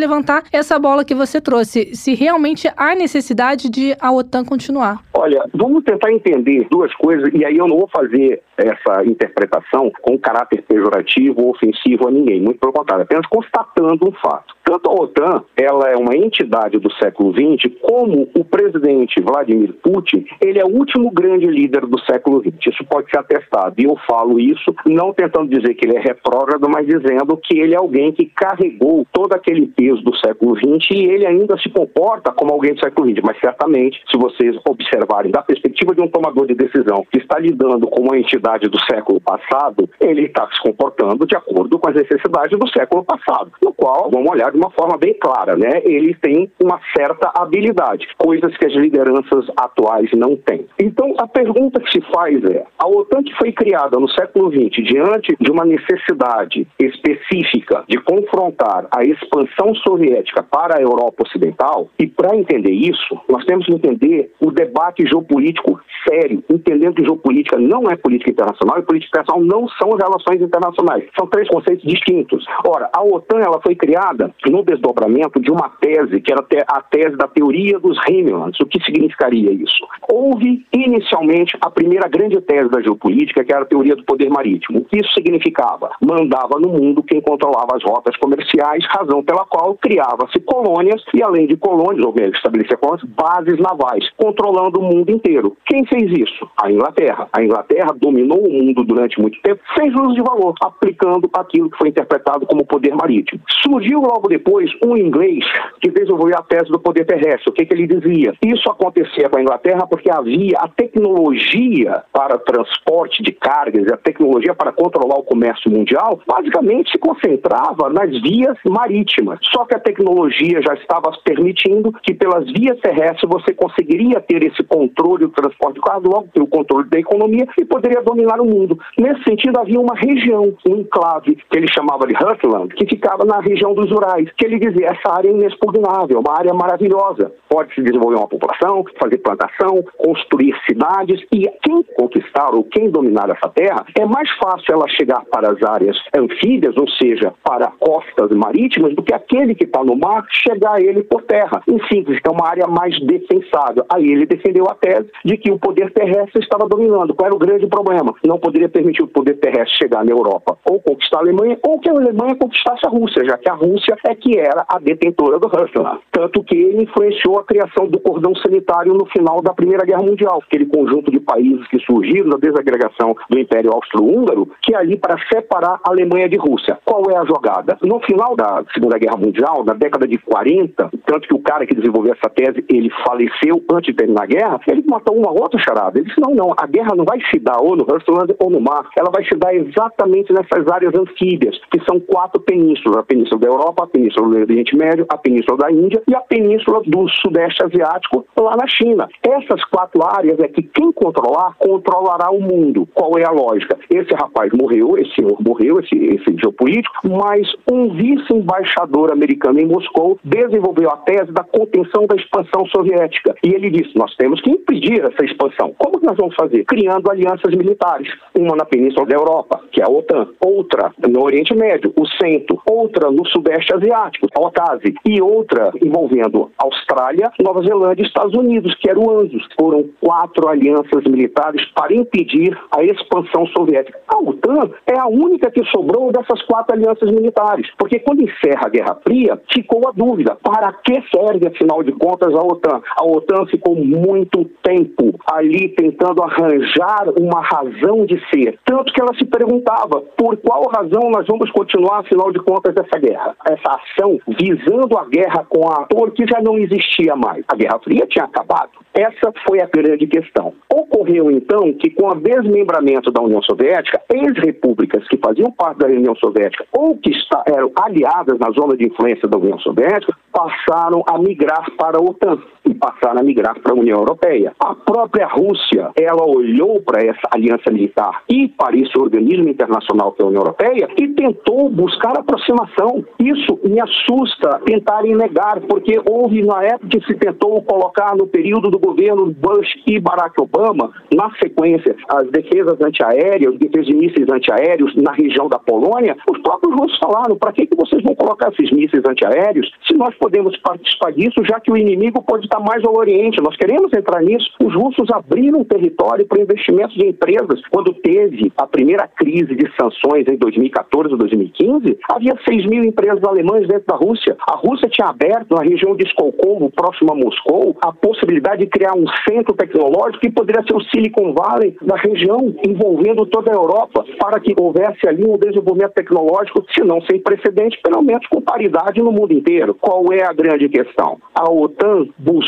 B: essa bola que você trouxe. Se realmente há necessidade de a OTAN continuar.
D: Olha, vamos tentar entender duas coisas, e aí eu não vou fazer essa interpretação com caráter pejorativo ou ofensivo a ninguém, muito pelo contrário, apenas constatando um fato. Tanto a OTAN, ela é uma entidade do século XX, como o presidente Vladimir Putin, ele é o último grande líder do século XX. Isso pode ser atestado. E eu falo isso não tentando dizer que ele é retrógrado, mas dizendo que ele é alguém que carregou todo aquele peso do século XX e ele ainda se comporta como alguém do século XX, mas certamente, se vocês observarem da perspectiva de um tomador de decisão que está lidando com uma entidade do século passado, ele está se comportando de acordo com as necessidades do século passado, no qual, vamos olhar de uma forma bem clara, né? Ele tem uma certa habilidade, coisas que as lideranças atuais não têm. Então, a pergunta que se faz é: a OTAN que foi criada no século XX diante de uma necessidade específica de confrontar a expansão soviética para a Europa Ocidental, e para entender isso, nós temos que entender o debate geopolítico sério, entendendo que geopolítica não é política internacional e política internacional não são relações internacionais. São três conceitos distintos. Ora, a OTAN ela foi criada no desdobramento de uma tese, que era a tese da teoria dos Himmelmans. O que significaria isso? Houve, inicialmente, a primeira grande tese da geopolítica, que era a teoria do poder marítimo. O que isso significava? Mandava no mundo quem controlava as rotas comerciais, razão pela qual criava-se colônias e, além de colônias, ou mesmo estabelecia colônias, bases navais, controlando o mundo inteiro. Quem fez isso? A Inglaterra. A Inglaterra dominou o mundo durante muito tempo, sem juros de valor, aplicando aquilo que foi interpretado como poder marítimo. Surgiu logo depois um inglês que desenvolveu a tese do poder terrestre. O que, que ele dizia? Isso acontecia com a Inglaterra porque havia a tecnologia para transporte de cargas a tecnologia para controlar o comércio mundial, basicamente se concentrava nas vias marítimas. Só que a tecnologia já estava permitindo que pelas vias terrestres você conseguiria ter esse controle do transporte de cargas, logo ter o controle da economia e poderia dominar o mundo. Nesse sentido, havia uma região, um enclave, que ele chamava de Hurtland, que ficava na região dos Urais, que ele dizia, essa área é inexpugnável, uma área maravilhosa. Pode-se desenvolver uma população, fazer plantação, construir cidades, e quem conquistar ou quem dominar essa terra, é mais fácil ela chegar para as áreas anfíbias, ou seja, para costas marítimas, do que aquele que no mar chegar a ele por terra. Em síntese, é uma área mais defensável. Aí ele defendeu a tese de que o poder terrestre estava dominando. Qual era o grande problema? Não poderia permitir o poder terrestre chegar na Europa ou conquistar a Alemanha, ou que a Alemanha conquistasse a Rússia, já que a Rússia é que era a detentora do Russland. Tanto que ele influenciou a criação do cordão sanitário no final da Primeira Guerra Mundial, aquele conjunto de países que surgiram da desagregação do Império Austro-Húngaro, que é ali para separar a Alemanha de Rússia. Qual é a jogada? No final da Segunda Guerra Mundial, na década de 40, tanto que o cara que desenvolveu essa tese, ele faleceu antes de terminar a guerra, ele matou uma outra charada. Ele disse, não, não, a guerra não vai se dar ou no Russland ou no mar, ela vai se dar exatamente nessas áreas anfíbias, que são quatro penínsulas, a península da Europa, a península do Oriente Médio, a península da Índia e a península do Sudeste Asiático, lá na China. Essas quatro áreas é que quem controlar, controlará o mundo. Qual é a lógica? Esse rapaz morreu, esse senhor morreu, esse, esse geopolítico, mas um vice-embaixador americano em Moscou desenvolveu a tese da contenção da expansão soviética. E ele disse: nós temos que impedir essa expansão. Como que nós vamos fazer? Criando alianças militares. Uma na península da Europa, que é a OTAN, outra no Oriente Médio, o Centro, outra no Sudeste Asiático, a OTASE, e outra envolvendo Austrália, Nova Zelândia e Estados Unidos, que era o ANZUS. Foram quatro alianças militares para impedir a expansão soviética. A OTAN é a única que sobrou dessas quatro alianças militares, porque quando encerra a Guerra Fria, ficou a dúvida: para que serve, afinal de contas, a OTAN? A OTAN ficou muito tempo ali tentando arranjar uma razão de ser, tanto que ela se perguntava por qual razão nós vamos continuar, afinal de contas, essa guerra, essa ação visando a guerra com a ator que já não existia mais. A Guerra Fria tinha acabado. Essa foi a grande questão. Ocorreu então que, com o desmembramento da União Soviética, ex-repúblicas que faziam parte da União Soviética ou que eram aliadas na zona de influência da União Soviética passaram a migrar para a OTAN e passaram a migrar para a União Europeia. A própria Rússia, ela olhou para essa aliança militar e para esse organismo internacional que é a União Europeia e tentou buscar aproximação. Isso me assusta tentarem negar, porque houve na época que se tentou colocar no período do governo Bush e Barack Obama, na sequência, as defesas antiaéreas, defesas de mísseis antiaéreos na região da Polônia, os próprios russos falaram, para que, que vocês vão colocar esses mísseis antiaéreos se nós podemos participar disso, já que o inimigo pode estar mais ao Oriente? Nós queremos entrar nisso. Os russos abriram território para investimentos de empresas. Quando teve a primeira crise de sanções em 2014 ou 2015, havia 6 mil empresas alemãs dentro da Rússia. A Rússia tinha aberto na região de Skolkovo, próximo a Moscou, a possibilidade de criar um centro tecnológico que poderia ser o Silicon Valley da região, envolvendo toda a Europa, para que houvesse ali um desenvolvimento tecnológico, se não sem precedente, pelo menos com paridade no mundo inteiro. Qual é a grande questão? A OTAN buscou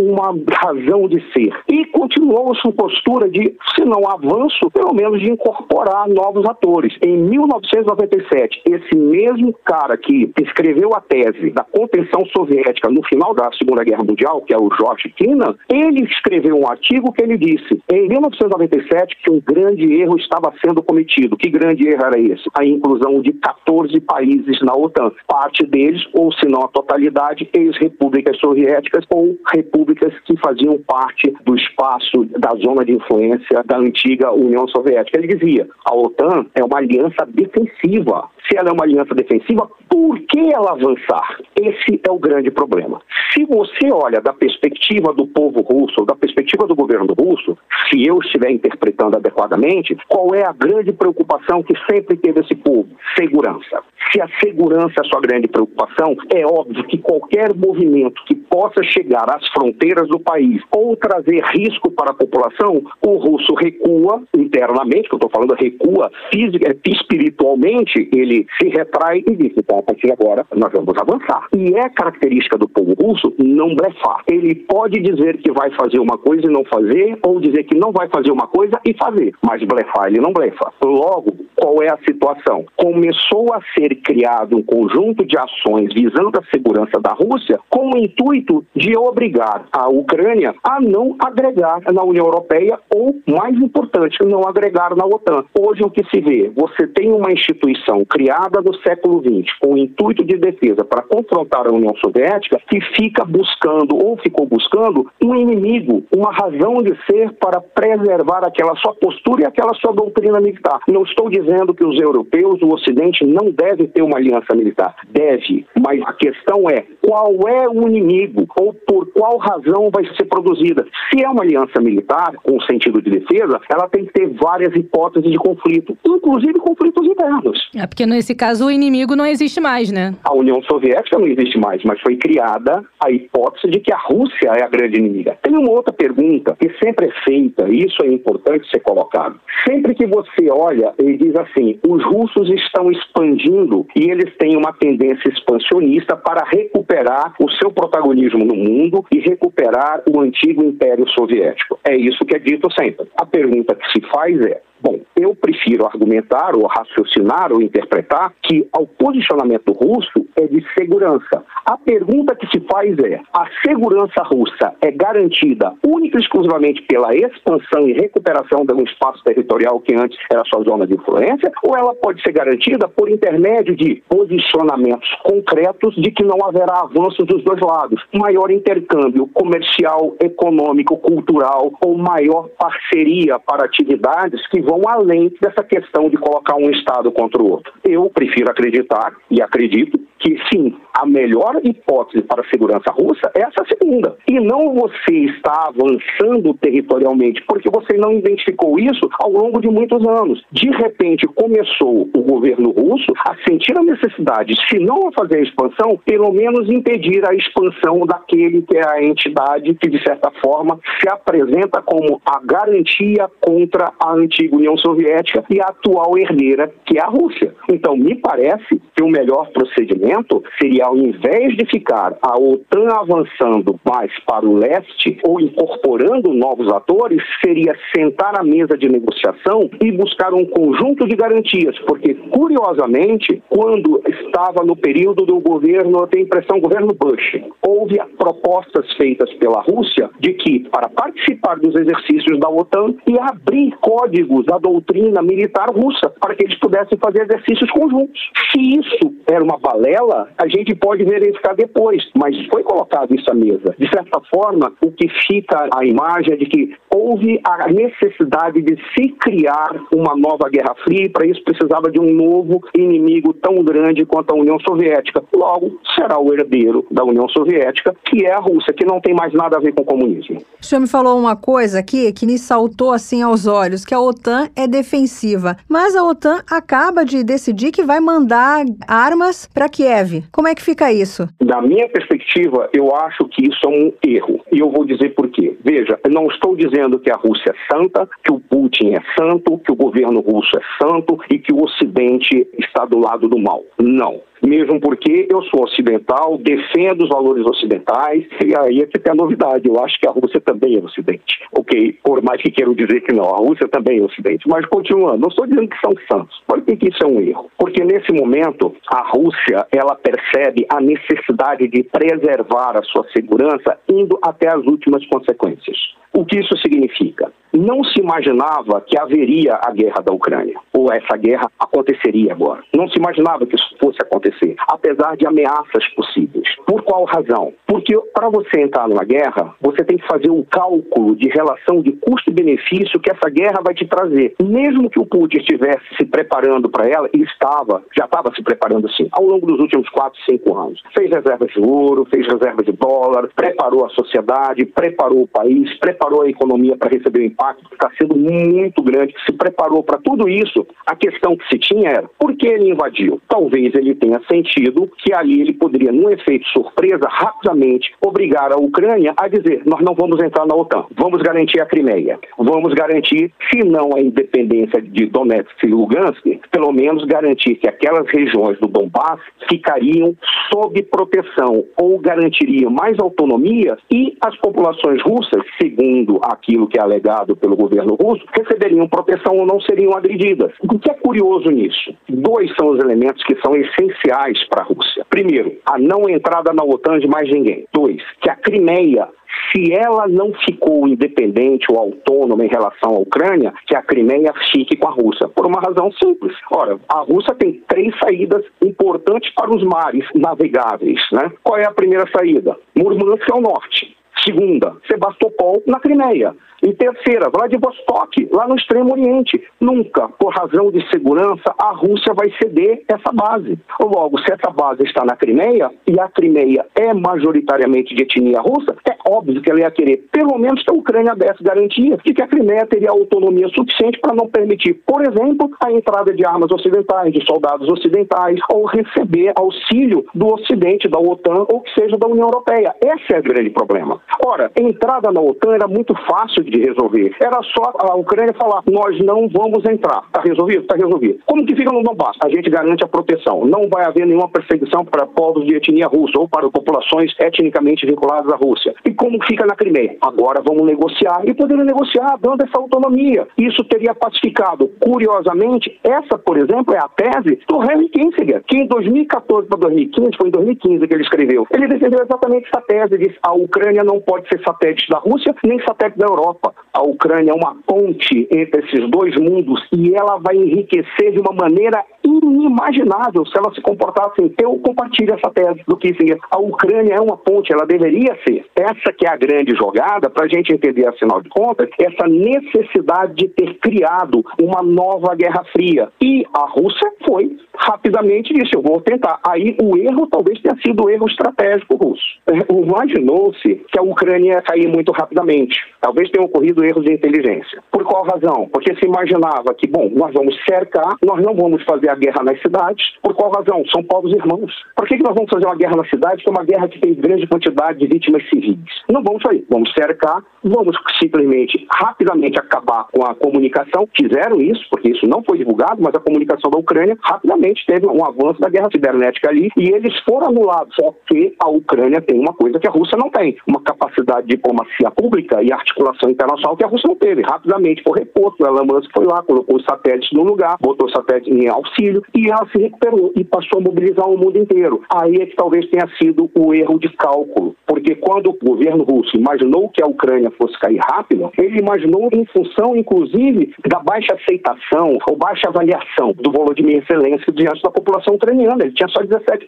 D: uma razão de ser e continuou sua postura de, se não avanço, pelo menos de incorporar novos atores. Em 1997, esse mesmo cara que escreveu a tese da contenção soviética no final da Segunda Guerra Mundial, que é o George Kennan, ele escreveu um artigo que ele disse, em 1997, que um grande erro estava sendo cometido. Que grande erro era esse? A inclusão de 14 países na OTAN. Parte deles, ou se não a totalidade, ex-repúblicas soviéticas ou repúblicas que faziam parte do espaço da zona de influência da antiga União Soviética. Ele dizia: a OTAN é uma aliança defensiva. Se ela é uma aliança defensiva, por que ela avançar? Esse é o grande problema. Se você olha da perspectiva do povo russo, da perspectiva do governo russo, se eu estiver interpretando adequadamente, qual é a grande preocupação que sempre teve esse povo? Segurança. Se a segurança é a sua grande preocupação, é óbvio que qualquer movimento que possa chegar às fronteiras do país ou trazer risco para a população, o russo recua internamente, que eu estou falando recua física, espiritualmente, ele se retrai e diz, então, a partir de agora, nós vamos avançar. E é característica do povo russo não blefar. Ele pode dizer que vai fazer uma coisa e não fazer, ou dizer que não vai fazer uma coisa e fazer, mas blefar ele não blefa. Logo, qual é a situação? Começou a ser criado um conjunto de ações visando a segurança da Rússia com o intuito de obrigar a Ucrânia a não agregar na União Europeia ou, mais importante, não agregar na OTAN. Hoje o que se vê? Você tem uma instituição criada no século XX com o intuito de defesa para confrontar a União Soviética que fica buscando ou ficou buscando um inimigo, uma razão de ser para preservar aquela sua postura e aquela sua doutrina militar. Não estou dizendo que os europeus, o Ocidente, não deve ter uma aliança militar. Deve, mas a questão é qual é o inimigo ou por qual razão vai ser produzida. Se é uma aliança militar, com sentido de defesa, ela tem que ter várias hipóteses de conflito, inclusive conflitos internos.
B: É porque nesse caso o inimigo não existe mais, né?
D: A União Soviética não existe mais, mas foi criada a hipótese de que a Rússia é a grande inimiga. Tem uma outra pergunta que sempre é feita, e isso é importante ser colocado. Sempre que você olha e diz assim, os russos estão expandindo e eles têm uma tendência expansionista para recuperar o seu protagonismo no mundo e recuperar o antigo Império Soviético. É isso que é dito sempre. A pergunta que se faz é: Bom, eu prefiro argumentar ou raciocinar ou interpretar que o posicionamento russo é de segurança. A pergunta que se faz é: a segurança russa é garantida única e exclusivamente pela expansão e recuperação de um espaço territorial que antes era sua zona de influência, ou ela pode ser garantida por intermédio de posicionamentos concretos de que não haverá avanço dos dois lados, maior intercâmbio comercial, econômico, cultural ou maior parceria para atividades que vão além dessa questão de colocar um Estado contra o outro. Eu prefiro acreditar e acredito que sim, a melhor hipótese para a segurança russa é essa segunda. E não você está avançando territorialmente, porque você não identificou isso ao longo de muitos anos. De repente, começou o governo russo a sentir a necessidade, se não a fazer a expansão, pelo menos impedir a expansão daquele que é a entidade que, de certa forma, se apresenta como a garantia contra a antiga União Soviética e a atual herdeira, que é a Rússia. Então, me parece que o melhor procedimento seria ao invés de ficar a OTAN avançando mais para o leste ou incorporando novos atores, seria sentar à mesa de negociação e buscar um conjunto de garantias, porque, curiosamente, quando estava no período do governo, eu tenho a impressão, governo Bush, houve propostas feitas pela Rússia de que, para participar dos exercícios da OTAN, e abrir códigos da doutrina militar russa, para que eles pudessem fazer exercícios conjuntos. Se isso era uma balela, a gente pode verificar depois, mas foi colocado isso à mesa. De certa forma, o que fica a imagem é de que houve a necessidade de se criar uma nova Guerra Fria e para isso precisava de um novo inimigo tão grande quanto a União Soviética. Logo, será o herdeiro da União Soviética, que é a Rússia, que não tem mais nada a ver com o comunismo.
A: O senhor me falou uma coisa aqui que me saltou assim aos olhos, que a OTAN é defensiva, mas a OTAN acaba de decidir que vai mandar armas para Kiev. Como é que fica isso?
D: Da minha perspectiva, eu acho que isso é um erro. E eu vou dizer por quê. Veja, não estou dizendo que a Rússia é santa, que o Putin é santo, que o governo russo é santo e que o Ocidente está do lado do mal. Não mesmo porque eu sou ocidental, defendo os valores ocidentais, e aí é que tem a novidade, eu acho que a Rússia também é ocidente, ok? Por mais que queiram dizer que não, a Rússia também é ocidente, mas continuando, não estou dizendo que são santos, por que, que isso é um erro? Porque nesse momento, a Rússia, ela percebe a necessidade de preservar a sua segurança indo até as últimas consequências. O que isso significa? Não se imaginava que haveria a guerra da Ucrânia, ou essa guerra aconteceria agora. Não se imaginava que isso fosse acontecer, apesar de ameaças possíveis. Por qual razão? Porque para você entrar numa guerra, você tem que fazer um cálculo de relação de custo-benefício que essa guerra vai te trazer. Mesmo que o Putin estivesse se preparando para ela, e estava, já estava se preparando assim, ao longo dos últimos 4, 5 anos. Fez reservas de ouro, fez reservas de dólar, preparou a sociedade, preparou o país, preparou a economia para receber o impacto impacto que está sendo muito grande, que se preparou para tudo isso, a questão que se tinha era por que ele invadiu? Talvez ele tenha sentido que ali ele poderia, num efeito surpresa, rapidamente obrigar a Ucrânia a dizer: nós não vamos entrar na OTAN, vamos garantir a Crimeia, vamos garantir, se não a independência de Donetsk e Lugansk, pelo menos garantir que aquelas regiões do Donbass ficariam sob proteção ou garantiriam mais autonomia e as populações russas, segundo aquilo que é alegado pelo governo russo receberiam proteção ou não seriam agredidas. O que é curioso nisso? Dois são os elementos que são essenciais para a Rússia. Primeiro, a não entrada na OTAN de mais ninguém. Dois, que a Crimeia se ela não ficou independente ou autônoma em relação à Ucrânia, que a Crimeia fique com a Rússia, por uma razão simples. Ora, a Rússia tem três saídas importantes para os mares navegáveis, né? Qual é a primeira saída? Murmansk ao norte. Segunda, Sebastopol na Crimeia. E terceira, Vladivostok, lá no Extremo Oriente. Nunca, por razão de segurança, a Rússia vai ceder essa base. Logo, se essa base está na Crimeia, e a Crimeia é majoritariamente de etnia russa, é óbvio que ela ia querer, pelo menos, que a Ucrânia desse garantia de que a Crimeia teria autonomia suficiente para não permitir, por exemplo, a entrada de armas ocidentais, de soldados ocidentais, ou receber auxílio do Ocidente, da OTAN, ou que seja da União Europeia. Esse é o grande problema. Ora, a entrada na OTAN era muito fácil de resolver. Era só a Ucrânia falar: nós não vamos entrar. Está resolvido? Está resolvido. Como que fica no Donbass? A gente garante a proteção. Não vai haver nenhuma perseguição para povos de etnia russa ou para populações etnicamente vinculadas à Rússia. E como fica na Crimeia? Agora vamos negociar e poderia negociar dando essa autonomia. Isso teria pacificado. Curiosamente, essa, por exemplo, é a tese do Henry Kissinger, que em 2014 para 2015, foi em 2015 que ele escreveu, ele defendeu exatamente essa tese, disse a Ucrânia não pode ser satélite da Rússia nem satélite da Europa. A Ucrânia é uma ponte entre esses dois mundos e ela vai enriquecer de uma maneira inimaginável se ela se comportar assim. Eu compartilho essa tese do Kissinger. A Ucrânia é uma ponte, ela deveria ser. Essa que é a grande jogada para a gente entender, afinal de contas, essa necessidade de ter criado uma nova Guerra Fria. E a Rússia foi rapidamente disse, eu vou tentar. Aí o erro talvez tenha sido o erro estratégico russo. Imaginou-se que a Ucrânia ia cair muito rapidamente. Talvez tenha ocorrido erros de inteligência. Por qual razão? Porque se imaginava que, bom, nós vamos cercar, nós não vamos fazer a guerra nas cidades. Por qual razão? São povos irmãos. Por que, que nós vamos fazer uma guerra na cidade, que é uma guerra que tem grande quantidade de vítimas civis? Não vamos sair. Vamos cercar, vamos simplesmente, rapidamente acabar com a comunicação. Fizeram isso, porque isso não foi divulgado, mas a comunicação da Ucrânia rapidamente teve um avanço da guerra cibernética ali e eles foram anulados. Só que a Ucrânia tem uma coisa que a Rússia não tem: uma capacidade de diplomacia pública e articulação internacional que a Rússia não teve. Rapidamente foi reposto. O Elon Musk foi lá, colocou os satélites no lugar, botou o satélite em auxílio e ela se recuperou e passou a mobilizar o mundo inteiro. Aí é que talvez tenha sido o erro de cálculo, porque quando o governo russo imaginou que a Ucrânia fosse cair rápido, ele imaginou em função, inclusive, da baixa aceitação ou baixa avaliação do Volodymyr Zelensky diante da população ucraniana. Ele tinha só 17%.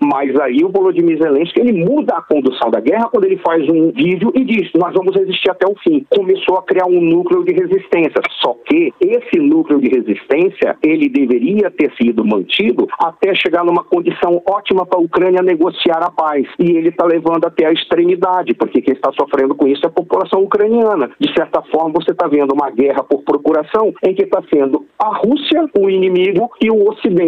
D: Mas aí o Volodymyr Zelensky ele muda a condução da guerra quando ele faz um vídeo e diz: nós vamos resistir até o fim. Começou a criar um núcleo de resistência. Só que esse núcleo de resistência ele deveria ter sido mantido até chegar numa condição ótima para a Ucrânia negociar a paz. E ele está levando até a extremidade, porque quem está sofrendo com isso é a população ucraniana. De certa forma, você está vendo uma guerra por procuração em que está sendo a Rússia o inimigo e o Ocidente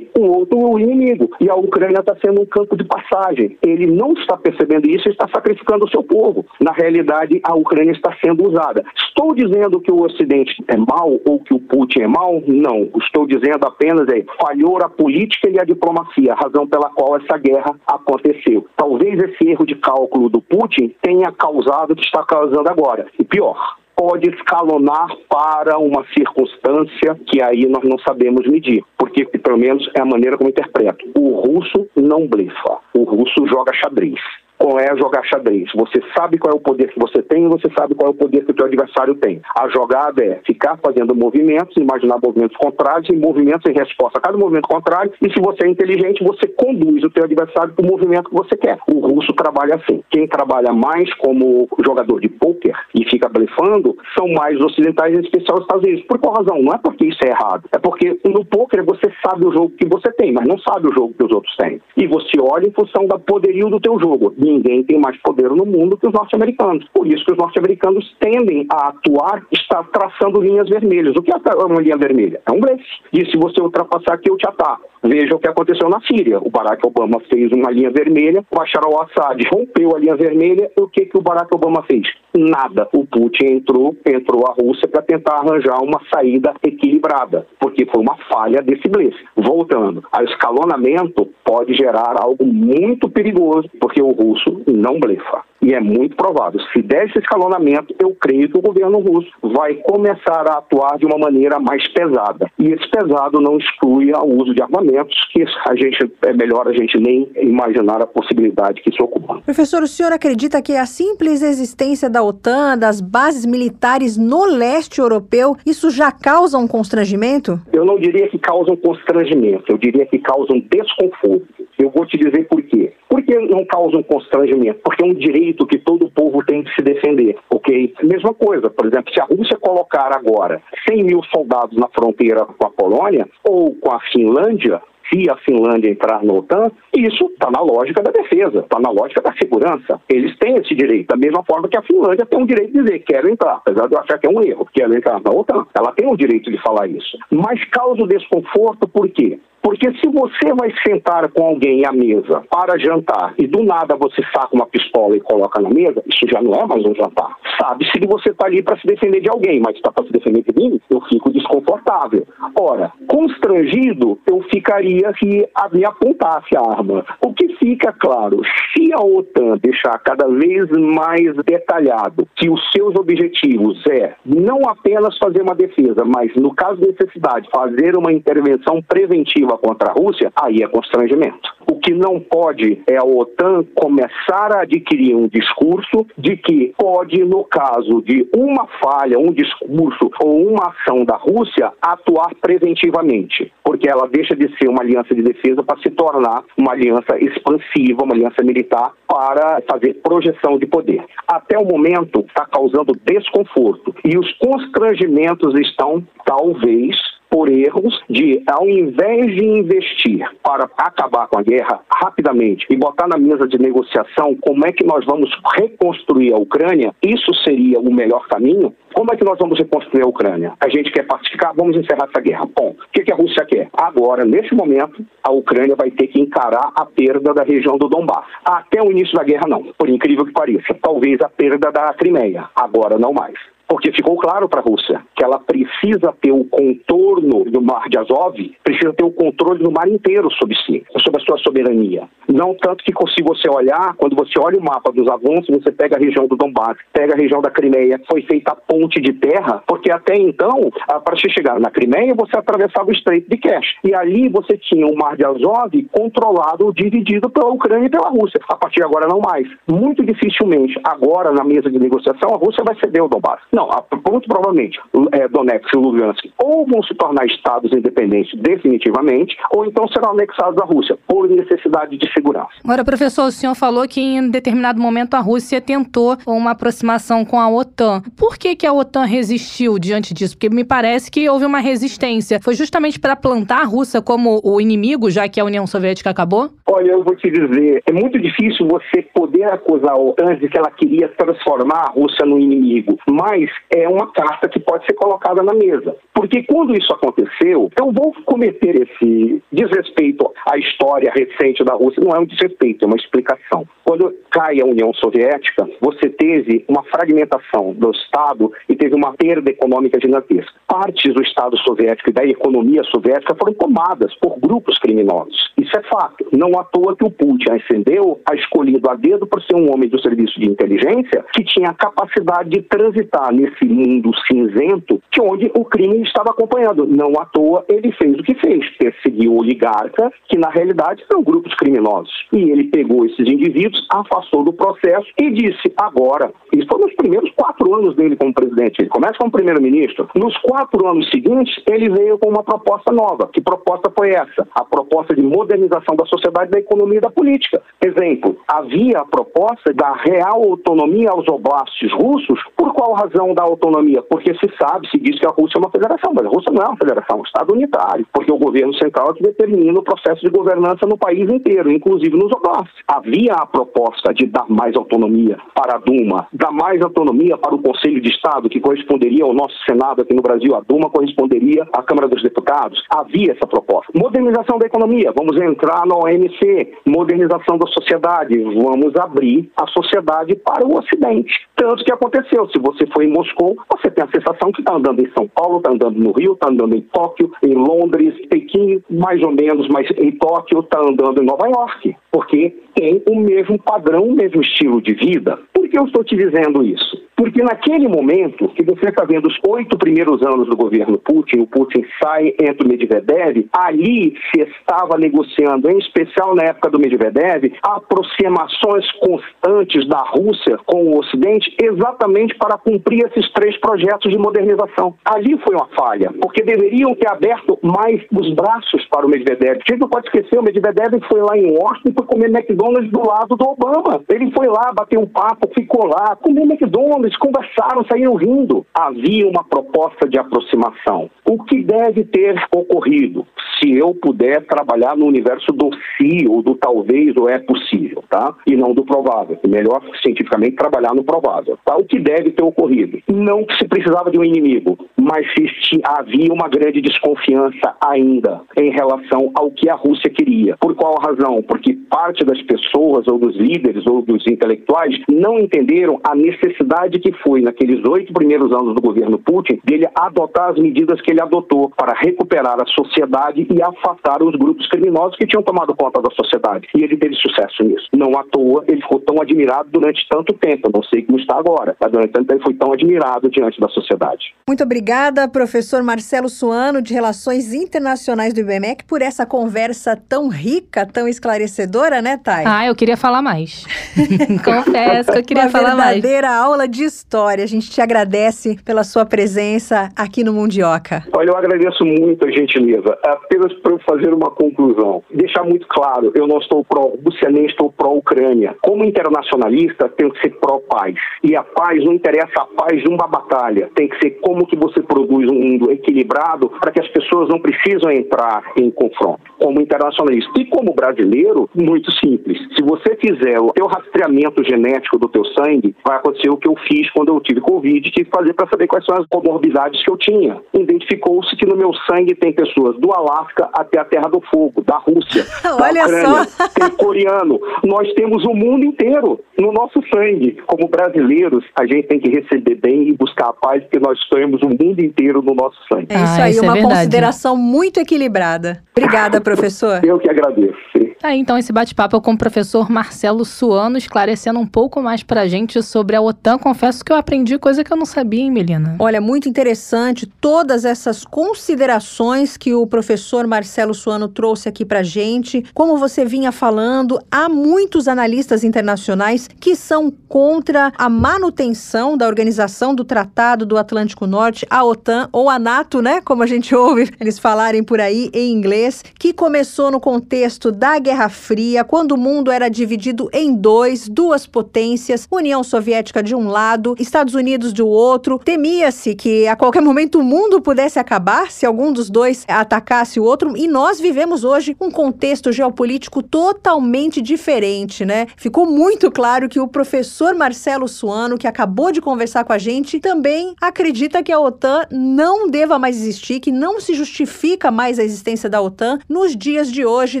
D: o outro o inimigo. E a Ucrânia está sendo um campo de passagem. Ele não está percebendo isso e está sacrificando o seu povo. Na realidade, a Ucrânia está sendo usada. Estou dizendo que o Ocidente é mal ou que o Putin é mal? Não. Estou dizendo apenas é falhou a política e a diplomacia, a razão pela qual essa guerra aconteceu. Talvez esse erro de cálculo do Putin tenha causado o que está causando agora. E pior, pode escalonar para uma circunstância que aí nós não sabemos medir, porque pelo menos é a maneira como interpreto. O russo não blefa, o russo joga xadrez qual é jogar xadrez. Você sabe qual é o poder que você tem e você sabe qual é o poder que o teu adversário tem. A jogada é ficar fazendo movimentos, imaginar movimentos contrários e movimentos em resposta a cada movimento contrário. E se você é inteligente, você conduz o teu adversário para o movimento que você quer. O russo trabalha assim. Quem trabalha mais como jogador de pôquer e fica blefando são mais ocidentais, em especial os Estados Unidos. Por qual razão? Não é porque isso é errado. É porque no pôquer você sabe o jogo que você tem, mas não sabe o jogo que os outros têm. E você olha em função do poderio do teu jogo ninguém tem mais poder no mundo que os norte-americanos. Por isso que os norte-americanos tendem a atuar, estar traçando linhas vermelhas. O que é uma linha vermelha? É um blefe. E se você ultrapassar aqui, eu te ataco. Veja o que aconteceu na Síria. O Barack Obama fez uma linha vermelha, o Bashar al-Assad rompeu a linha vermelha, e o que, que o Barack Obama fez? Nada. O Putin entrou, entrou a Rússia para tentar arranjar uma saída equilibrada, porque foi uma falha desse blefe. Voltando, o escalonamento pode gerar algo muito perigoso, porque o russo não blefa. E é muito provável. Se der esse escalonamento, eu creio que o governo russo vai começar a atuar de uma maneira mais pesada. E esse pesado não exclui o uso de armamentos, que a gente é melhor a gente nem imaginar a possibilidade que isso ocorra.
A: Professor, o senhor acredita que a simples existência da OTAN, das bases militares no leste europeu, isso já causa um constrangimento?
D: Eu não diria que causa um constrangimento, eu diria que causa um desconforto. Eu vou te dizer por quê. Por que não causa um constrangimento? Porque é um direito que todo povo tem de se defender, ok? Mesma coisa, por exemplo, se a Rússia colocar agora 100 mil soldados na fronteira com a Polônia ou com a Finlândia, se a Finlândia entrar na OTAN, isso está na lógica da defesa, está na lógica da segurança. Eles têm esse direito, da mesma forma que a Finlândia tem o direito de dizer quero entrar, apesar de eu achar que é um erro, quero entrar na OTAN. Ela tem o direito de falar isso. Mas causa desconforto por quê? Porque se você vai sentar com alguém à mesa para jantar e do nada você saca uma pistola e coloca na mesa, isso já não é mais um jantar. Sabe-se que você está ali para se defender de alguém, mas está para se defender de mim, eu fico desconfortável. Ora, constrangido, eu ficaria se me apontasse a arma. O que fica claro, se a OTAN deixar cada vez mais detalhado que os seus objetivos é não apenas fazer uma defesa, mas no caso de necessidade, fazer uma intervenção preventiva contra a Rússia, aí é constrangimento. O que não pode é a OTAN começar a adquirir um discurso de que pode, no caso de uma falha, um discurso ou uma ação da Rússia, atuar preventivamente, porque ela deixa de ser uma aliança de defesa para se tornar uma aliança expansiva, uma aliança militar para fazer projeção de poder. Até o momento está causando desconforto e os constrangimentos estão, talvez, por erros de, ao invés de investir para acabar com a guerra rapidamente e botar na mesa de negociação como é que nós vamos reconstruir a Ucrânia, isso seria o melhor caminho? Como é que nós vamos reconstruir a Ucrânia? A gente quer pacificar, vamos encerrar essa guerra. Bom, o que, que a Rússia quer? Agora, nesse momento, a Ucrânia vai ter que encarar a perda da região do Donbass. Até o início da guerra, não. Por incrível que pareça. Talvez a perda da Crimeia. Agora, não mais porque ficou claro para a Rússia que ela precisa ter o contorno do Mar de Azov, precisa ter o controle do mar inteiro sobre si, sobre a sua soberania. Não tanto que se você olhar, quando você olha o mapa dos avanços, você pega a região do Donbass, pega a região da Crimeia, foi feita a ponte de terra, porque até então, para você chegar na Crimeia, você atravessava o Estreito de Kerch. E ali você tinha o Mar de Azov controlado, dividido pela Ucrânia e pela Rússia. A partir de agora, não mais. Muito dificilmente, agora, na mesa de negociação, a Rússia vai ceder o Donbass Não, muito provavelmente é, Donetsk e Lugansk ou vão se tornar estados independentes definitivamente, ou então serão anexados à Rússia, por necessidade de segurança.
B: Agora, professor, o senhor falou que em determinado momento a Rússia tentou uma aproximação com a OTAN. Por que, que a OTAN resistiu diante disso? Porque me parece que houve uma resistência. Foi justamente para plantar a Rússia como o inimigo, já que a União Soviética acabou?
D: Olha, eu vou te dizer, é muito difícil você poder acusar a OTAN de que ela queria transformar a Rússia no inimigo, mas é uma carta que pode ser colocada na mesa. Porque quando isso aconteceu, eu vou cometer esse desrespeito à história recente da Rússia. Não é um desrespeito, é uma explicação. Quando cai a União Soviética, você teve uma fragmentação do Estado e teve uma perda econômica gigantesca. Partes do Estado soviético e da economia soviética foram tomadas por grupos criminosos. Isso é fato. Não à toa que o Putin ascendeu, a escolhido a dedo por ser um homem do serviço de inteligência que tinha a capacidade de transitar nesse mundo cinzento que onde o crime estava acompanhando. Não à toa ele fez o que fez, perseguiu o oligarca, que na realidade são grupos criminosos. E ele pegou esses indivíduos, afastou do processo e disse: agora, isso foi nos primeiros quatro anos dele como presidente. Ele começa como primeiro-ministro. Nos quatro anos seguintes, ele veio com uma proposta nova. Que proposta foi essa? A proposta de modernização da sociedade, da economia e da política. Exemplo, havia a proposta da real autonomia aos oblastes russos. Por qual razão da autonomia? Porque se sabe, se diz que a Rússia é uma federação, mas a Rússia não é uma federação, é um Estado unitário, porque o governo central é que determina o processo de governança no país inteiro, inclusive nos oblastes. Havia a proposta de dar mais autonomia para a Duma, dar mais autonomia para o Conselho de Estado, que corresponderia ao nosso Senado aqui no Brasil, a Duma corresponderia à Câmara dos Deputados. Havia essa proposta. Modernização da economia, vamos entrar na OMC. Modernização da sociedade, vamos abrir a sociedade para o Ocidente. Tanto que aconteceu. Se você for em Moscou, você tem a sensação que está andando em São Paulo, está andando no Rio, está andando em Tóquio, em Londres, Pequim, mais ou menos, mas em Tóquio está andando em Nova York. Porque tem o mesmo padrão, o mesmo estilo de vida. Por que eu estou te dizendo isso? Porque naquele momento que você está vendo os oito primeiros anos do governo Putin, o Putin sai, entra o Medvedev, ali se estava negociando, em especial na época do Medvedev, aproximações constantes da Rússia com o Ocidente, exatamente para cumprir esses três projetos de modernização. Ali foi uma falha, porque deveriam ter aberto mais os braços para o Medvedev. A gente não pode esquecer, o Medvedev foi lá em Washington para comer McDonald's do lado do Obama. Ele foi lá, bateu um papo, ficou lá, comeu McDonald's, conversaram, saíram rindo. Havia uma proposta de aproximação. O que deve ter ocorrido? Se eu puder trabalhar no universo do se ou do talvez ou é possível, tá? E não do provável. Melhor cientificamente trabalhar no provável. Tá? O que deve ter ocorrido? Não que se precisava de um inimigo, mas se havia uma grande desconfiança ainda em relação ao que a Rússia queria. Por qual razão? Porque parte das pessoas ou dos líderes ou dos intelectuais não entenderam a necessidade que foi, naqueles oito primeiros anos do governo Putin, dele adotar as medidas que ele adotou para recuperar a sociedade e afastar os grupos criminosos que tinham tomado conta da sociedade. E ele teve sucesso nisso. Não à toa ele ficou tão admirado durante tanto tempo. Eu não sei como está agora, mas durante tanto tempo ele foi tão admirado diante da sociedade.
A: Muito obrigada, professor Marcelo Suano, de Relações Internacionais do IBMEC, por essa conversa tão rica, tão esclarecedora, né, Thay?
B: Ah, eu queria falar mais. [LAUGHS] Confesso que eu queria
A: Uma
B: falar mais.
A: verdadeira aula de história. A gente te agradece pela sua presença aqui no Mundioca.
D: Olha, eu agradeço muito a gentileza. Apenas para eu fazer uma conclusão. Deixar muito claro, eu não estou pró-Rússia nem estou pró-Ucrânia. Como internacionalista, tenho que ser pró-paz. E a paz não interessa a paz de uma batalha. Tem que ser como que você produz um mundo equilibrado para que as pessoas não precisam entrar em confronto. Como internacionalista. E como brasileiro, muito simples. Se você fizer o teu rastreamento genético do teu sangue, vai acontecer o que eu fiz quando eu tive Covid, tive que fazer para saber quais são as comorbidades que eu tinha. Identificou-se que no meu sangue tem pessoas do Alasca até a Terra do Fogo, da Rússia, [LAUGHS]
A: Olha
D: da Ucrânia,
A: só.
D: tem coreano. Nós temos o mundo inteiro no nosso sangue. Como brasileiros, a gente tem que receber bem e buscar a paz, porque nós temos o mundo inteiro no nosso sangue.
A: É isso
B: Ah,
A: aí,
B: isso é
A: uma
B: verdade.
A: consideração muito equilibrada. Obrigada, professor.
D: Eu que agradeço.
B: Aí então esse bate-papo com o professor Marcelo Suano, esclarecendo um pouco mais pra gente sobre a OTAN. Confesso que eu aprendi coisa que eu não sabia, hein, Melina?
A: Olha, muito interessante todas essas considerações que o professor Marcelo Suano trouxe aqui pra gente. Como você vinha falando, há muitos analistas internacionais que são contra a manutenção da organização do Tratado do Atlântico Norte, a OTAN ou a NATO, né? Como a gente [LAUGHS] ouve eles falarem por aí em inglês, que começou no contexto da Guerra Fria, quando o mundo era dividido em dois, duas potências, União Soviética de um lado, Estados Unidos do outro. Temia-se que a qualquer momento o mundo pudesse acabar se algum dos dois atacasse o outro, e nós vivemos hoje um contexto geopolítico totalmente diferente, né? Ficou muito claro que o professor Marcelo Suano, que acabou de conversar com a gente, também acredita que a OTAN não deva mais existir, que não se justifica mais a existência da OTAN nos dias de hoje,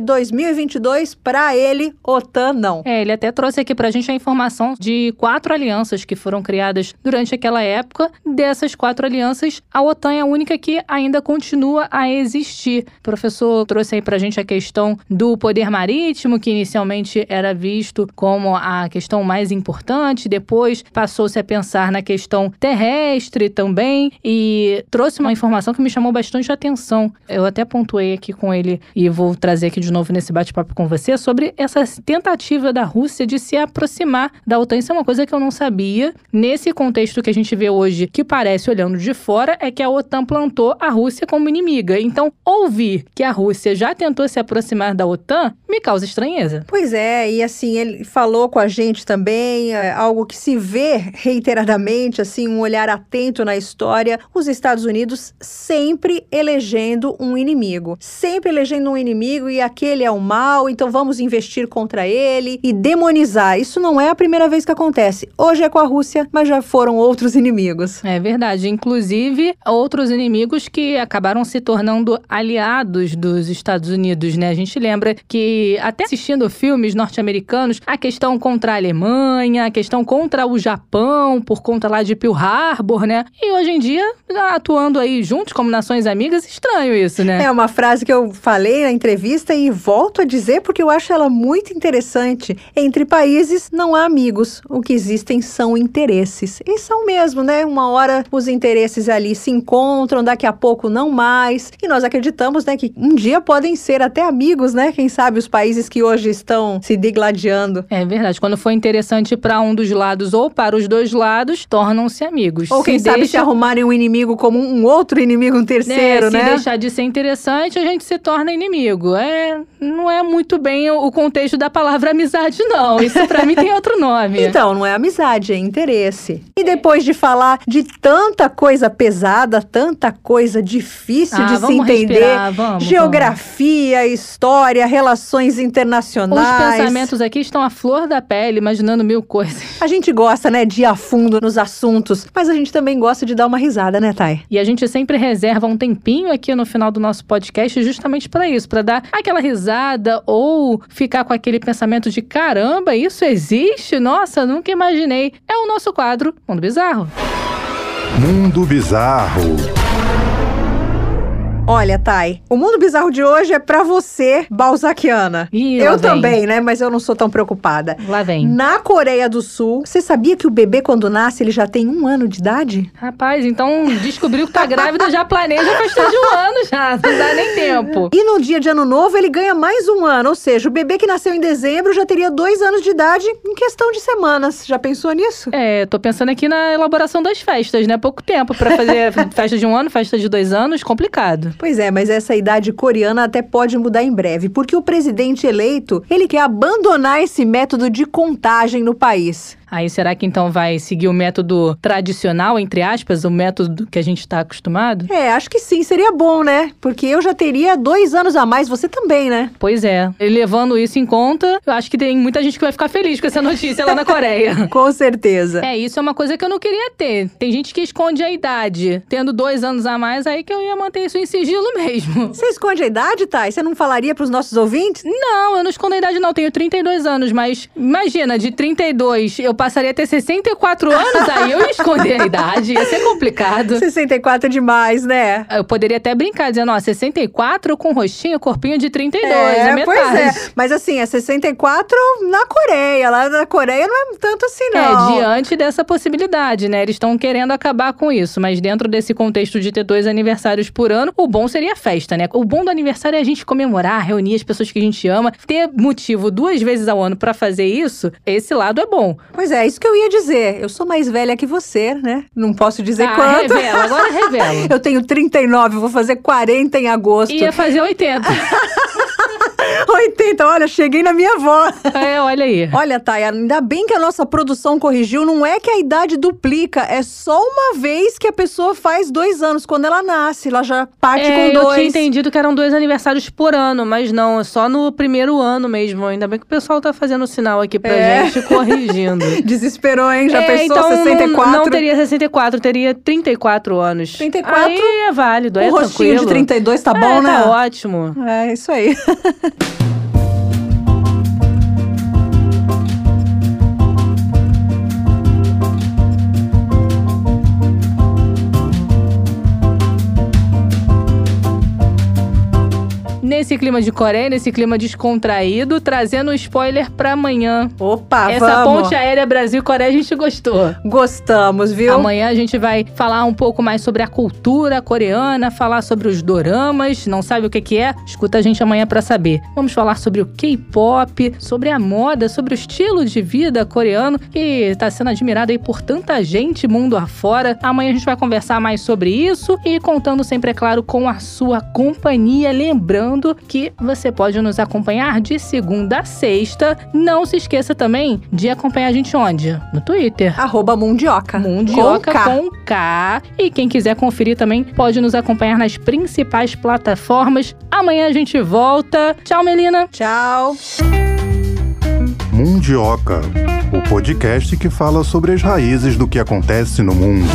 A: 2022, para ele, OTAN não.
B: É, ele até trouxe aqui pra gente a informação de quatro alianças que foram criadas durante aquela época. Dessas quatro alianças, a OTAN é a única que ainda continua a existir. O professor trouxe aí pra gente a questão do poder marítimo, que inicialmente era visto como a questão mais importante, depois passou-se a pensar na questão terrestre também e trouxe uma informação que me chamou bastante atenção. Eu até pontuei aqui com ele e vou trazer aqui de novo nesse bate-papo com você sobre essa tentativa da Rússia de se aproximar da OTAN. Isso é uma coisa que eu não sabia. Nesse contexto que a gente vê hoje, que parece olhando de fora, é que a OTAN plantou a Rússia como inimiga. Então, ouvir que a Rússia já tentou se aproximar da OTAN me causa estranheza.
A: Pois é, e assim, ele falou com a gente também, é, algo que se vê reiteradamente, assim, um olhar atento na história, os Estados Unidos sempre elegendo um inimigo. Sempre elegendo um inimigo e aquele é o mal, então vamos investir contra ele e demonizar. Isso não é a primeira vez que acontece. Hoje é com a Rússia, mas já foram outros inimigos.
B: É verdade. Inclusive, outros inimigos que acabaram se tornando aliados dos Estados Unidos, né? A gente lembra que, até assistindo filmes norte-americanos, a questão contra a Alemanha, a questão contra o Japão, por conta lá de Pearl Harbor, né? E hoje em dia, atuando aí juntos como nações amigas, estranho isso, né?
A: É uma frase que eu falei na entrevista e volto a dizer porque eu acho ela muito interessante. Entre países não há amigos, o que existem são interesses. E são mesmo, né? Uma hora os interesses ali se encontram, daqui a pouco não mais. E nós acreditamos, né, que um dia podem ser até amigos, né? Quem sabe os países que hoje estão se degladiando.
B: É verdade. Quando for interessante para um dos lados ou para os dois lados, tornam-se amigos.
A: Ou quem
B: se
A: sabe
B: deixa...
A: se arrumarem um inimigo como um outro inimigo, um terceiro,
B: né?
A: né?
B: Se deixar de ser interessante, a gente se torna inimigo. É, não é muito bem o contexto da palavra amizade, não. Isso para mim tem outro nome. [LAUGHS]
A: Então, não é amizade, é interesse. E depois de falar de tanta coisa pesada, tanta coisa difícil
B: Ah,
A: de se
B: vamos
A: entender,
B: respirar, vamos,
A: geografia, história, relações
B: Os
A: internacionais.
B: pensamentos aqui estão à flor da pele, imaginando mil coisas.
A: A gente gosta, né, de ir a fundo nos assuntos, mas a gente também gosta de dar uma risada, né, Thay?
B: E a gente sempre reserva um tempinho aqui no final do nosso podcast justamente para isso, para dar aquela risada ou ficar com aquele pensamento de caramba, isso existe? Nossa, nunca imaginei. É o nosso quadro Mundo Bizarro.
E: Mundo Bizarro.
A: Olha, Thay, o mundo bizarro de hoje é pra você, balzaquiana.
B: Ih,
A: eu também, né, mas eu não sou tão preocupada.
B: Lá vem.
A: Na Coreia do Sul, você sabia que o bebê, quando nasce, ele já tem um ano de idade?
B: Rapaz, então descobriu que tá grávida, já planeja faz de um ano já. Não dá nem tempo.
A: E no dia de ano novo, ele ganha mais um ano. Ou seja, o bebê que nasceu em dezembro já teria dois anos de idade em questão de semanas. Já pensou nisso?
B: É, tô pensando aqui na elaboração das festas, né? Pouco tempo pra fazer [LAUGHS] festa de um ano, festa de dois anos, complicado.
A: Pois é, mas essa idade coreana até pode mudar em breve, porque o presidente eleito, ele quer abandonar esse método de contagem no país.
B: Aí será que então vai seguir o método tradicional, entre aspas, o método que a gente tá acostumado?
A: É, acho que sim, seria bom, né? Porque eu já teria dois anos a mais, você também, né?
B: Pois é. E levando isso em conta, eu acho que tem muita gente que vai ficar feliz com essa notícia lá na Coreia. [LAUGHS]
A: Com certeza.
B: É, isso é uma coisa que eu não queria ter. Tem gente que esconde a idade. Tendo dois anos a mais, aí que eu ia manter isso em sigilo mesmo.
A: Você esconde a idade, Thay? Você não falaria pros nossos ouvintes?
B: Não, eu não escondo a idade, não. Tenho 32 anos, mas imagina, de 32 eu passaria a ter 64 anos, aí eu ia esconder a idade, ia ser complicado.
A: 64 é demais, né?
B: Eu poderia até brincar, dizendo, ó, 64 com rostinho, corpinho de 32, é, metade.
A: Pois é, mas assim, é 64 na Coreia. Lá na Coreia não é tanto assim,
B: É,
A: não.
B: diante dessa possibilidade, né? Eles estão querendo acabar com isso, mas dentro desse contexto de ter dois aniversários por ano, o bom seria a festa, né? O bom do aniversário é a gente comemorar, reunir as pessoas que a gente ama, ter motivo duas vezes ao ano pra fazer isso. Esse lado é bom.
A: Pois é, isso que eu ia dizer. Eu sou mais velha que você, né? Não posso dizer
B: Ah,
A: quanto.
B: revela, agora revela. [LAUGHS]
A: Eu tenho 39, vou fazer 40 em agosto.
B: Ia fazer 80. [LAUGHS] [LAUGHS]
A: 80, olha, cheguei na minha avó.
B: É, olha aí.
A: Olha, Thay, ainda bem que a nossa produção corrigiu. Não é que a idade duplica, é só uma vez que a pessoa faz dois anos. Quando ela nasce, ela já parte
B: É,
A: com
B: eu
A: dois.
B: tinha entendido que eram dois aniversários por ano, mas não, é só no primeiro ano mesmo. Ainda bem que o pessoal tá fazendo sinal aqui pra
A: É.
B: gente, corrigindo. [LAUGHS]
A: Desesperou, hein? Já
B: é,
A: pensou
B: então
A: 64?
B: Não, não teria 64, teria 34 anos.
A: 34?
B: Aí é válido,
A: O
B: é
A: rostinho de
B: tranquilo.
A: 32 tá
B: É,
A: bom, né?
B: Tá ótimo.
A: É, isso aí. [LAUGHS]
B: thank you Nesse clima de Coreia, nesse clima descontraído, trazendo um spoiler pra amanhã.
A: Opa,
B: Essa
A: vamos.
B: ponte aérea Brasil-Coreia a gente gostou.
A: Gostamos, viu?
B: Amanhã a gente vai falar um pouco mais sobre a cultura coreana, falar sobre os doramas. Não sabe o que, que é? Escuta a gente amanhã pra saber. Vamos falar sobre o K-pop, sobre a moda, sobre o estilo de vida coreano que tá sendo admirado aí por tanta gente mundo afora. Amanhã a gente vai conversar mais sobre isso e contando sempre, é claro, com a sua companhia. Lembrando que você pode nos acompanhar de segunda a sexta. Não se esqueça também de acompanhar a gente onde? No Twitter.
A: Arroba Mundioca.
B: Mundioca
A: Com K.
B: com K. E quem quiser conferir também pode nos acompanhar nas principais plataformas. Amanhã a gente volta. Tchau, Melina.
A: Tchau.
E: Mundioca, o podcast que fala sobre as raízes do que acontece no mundo.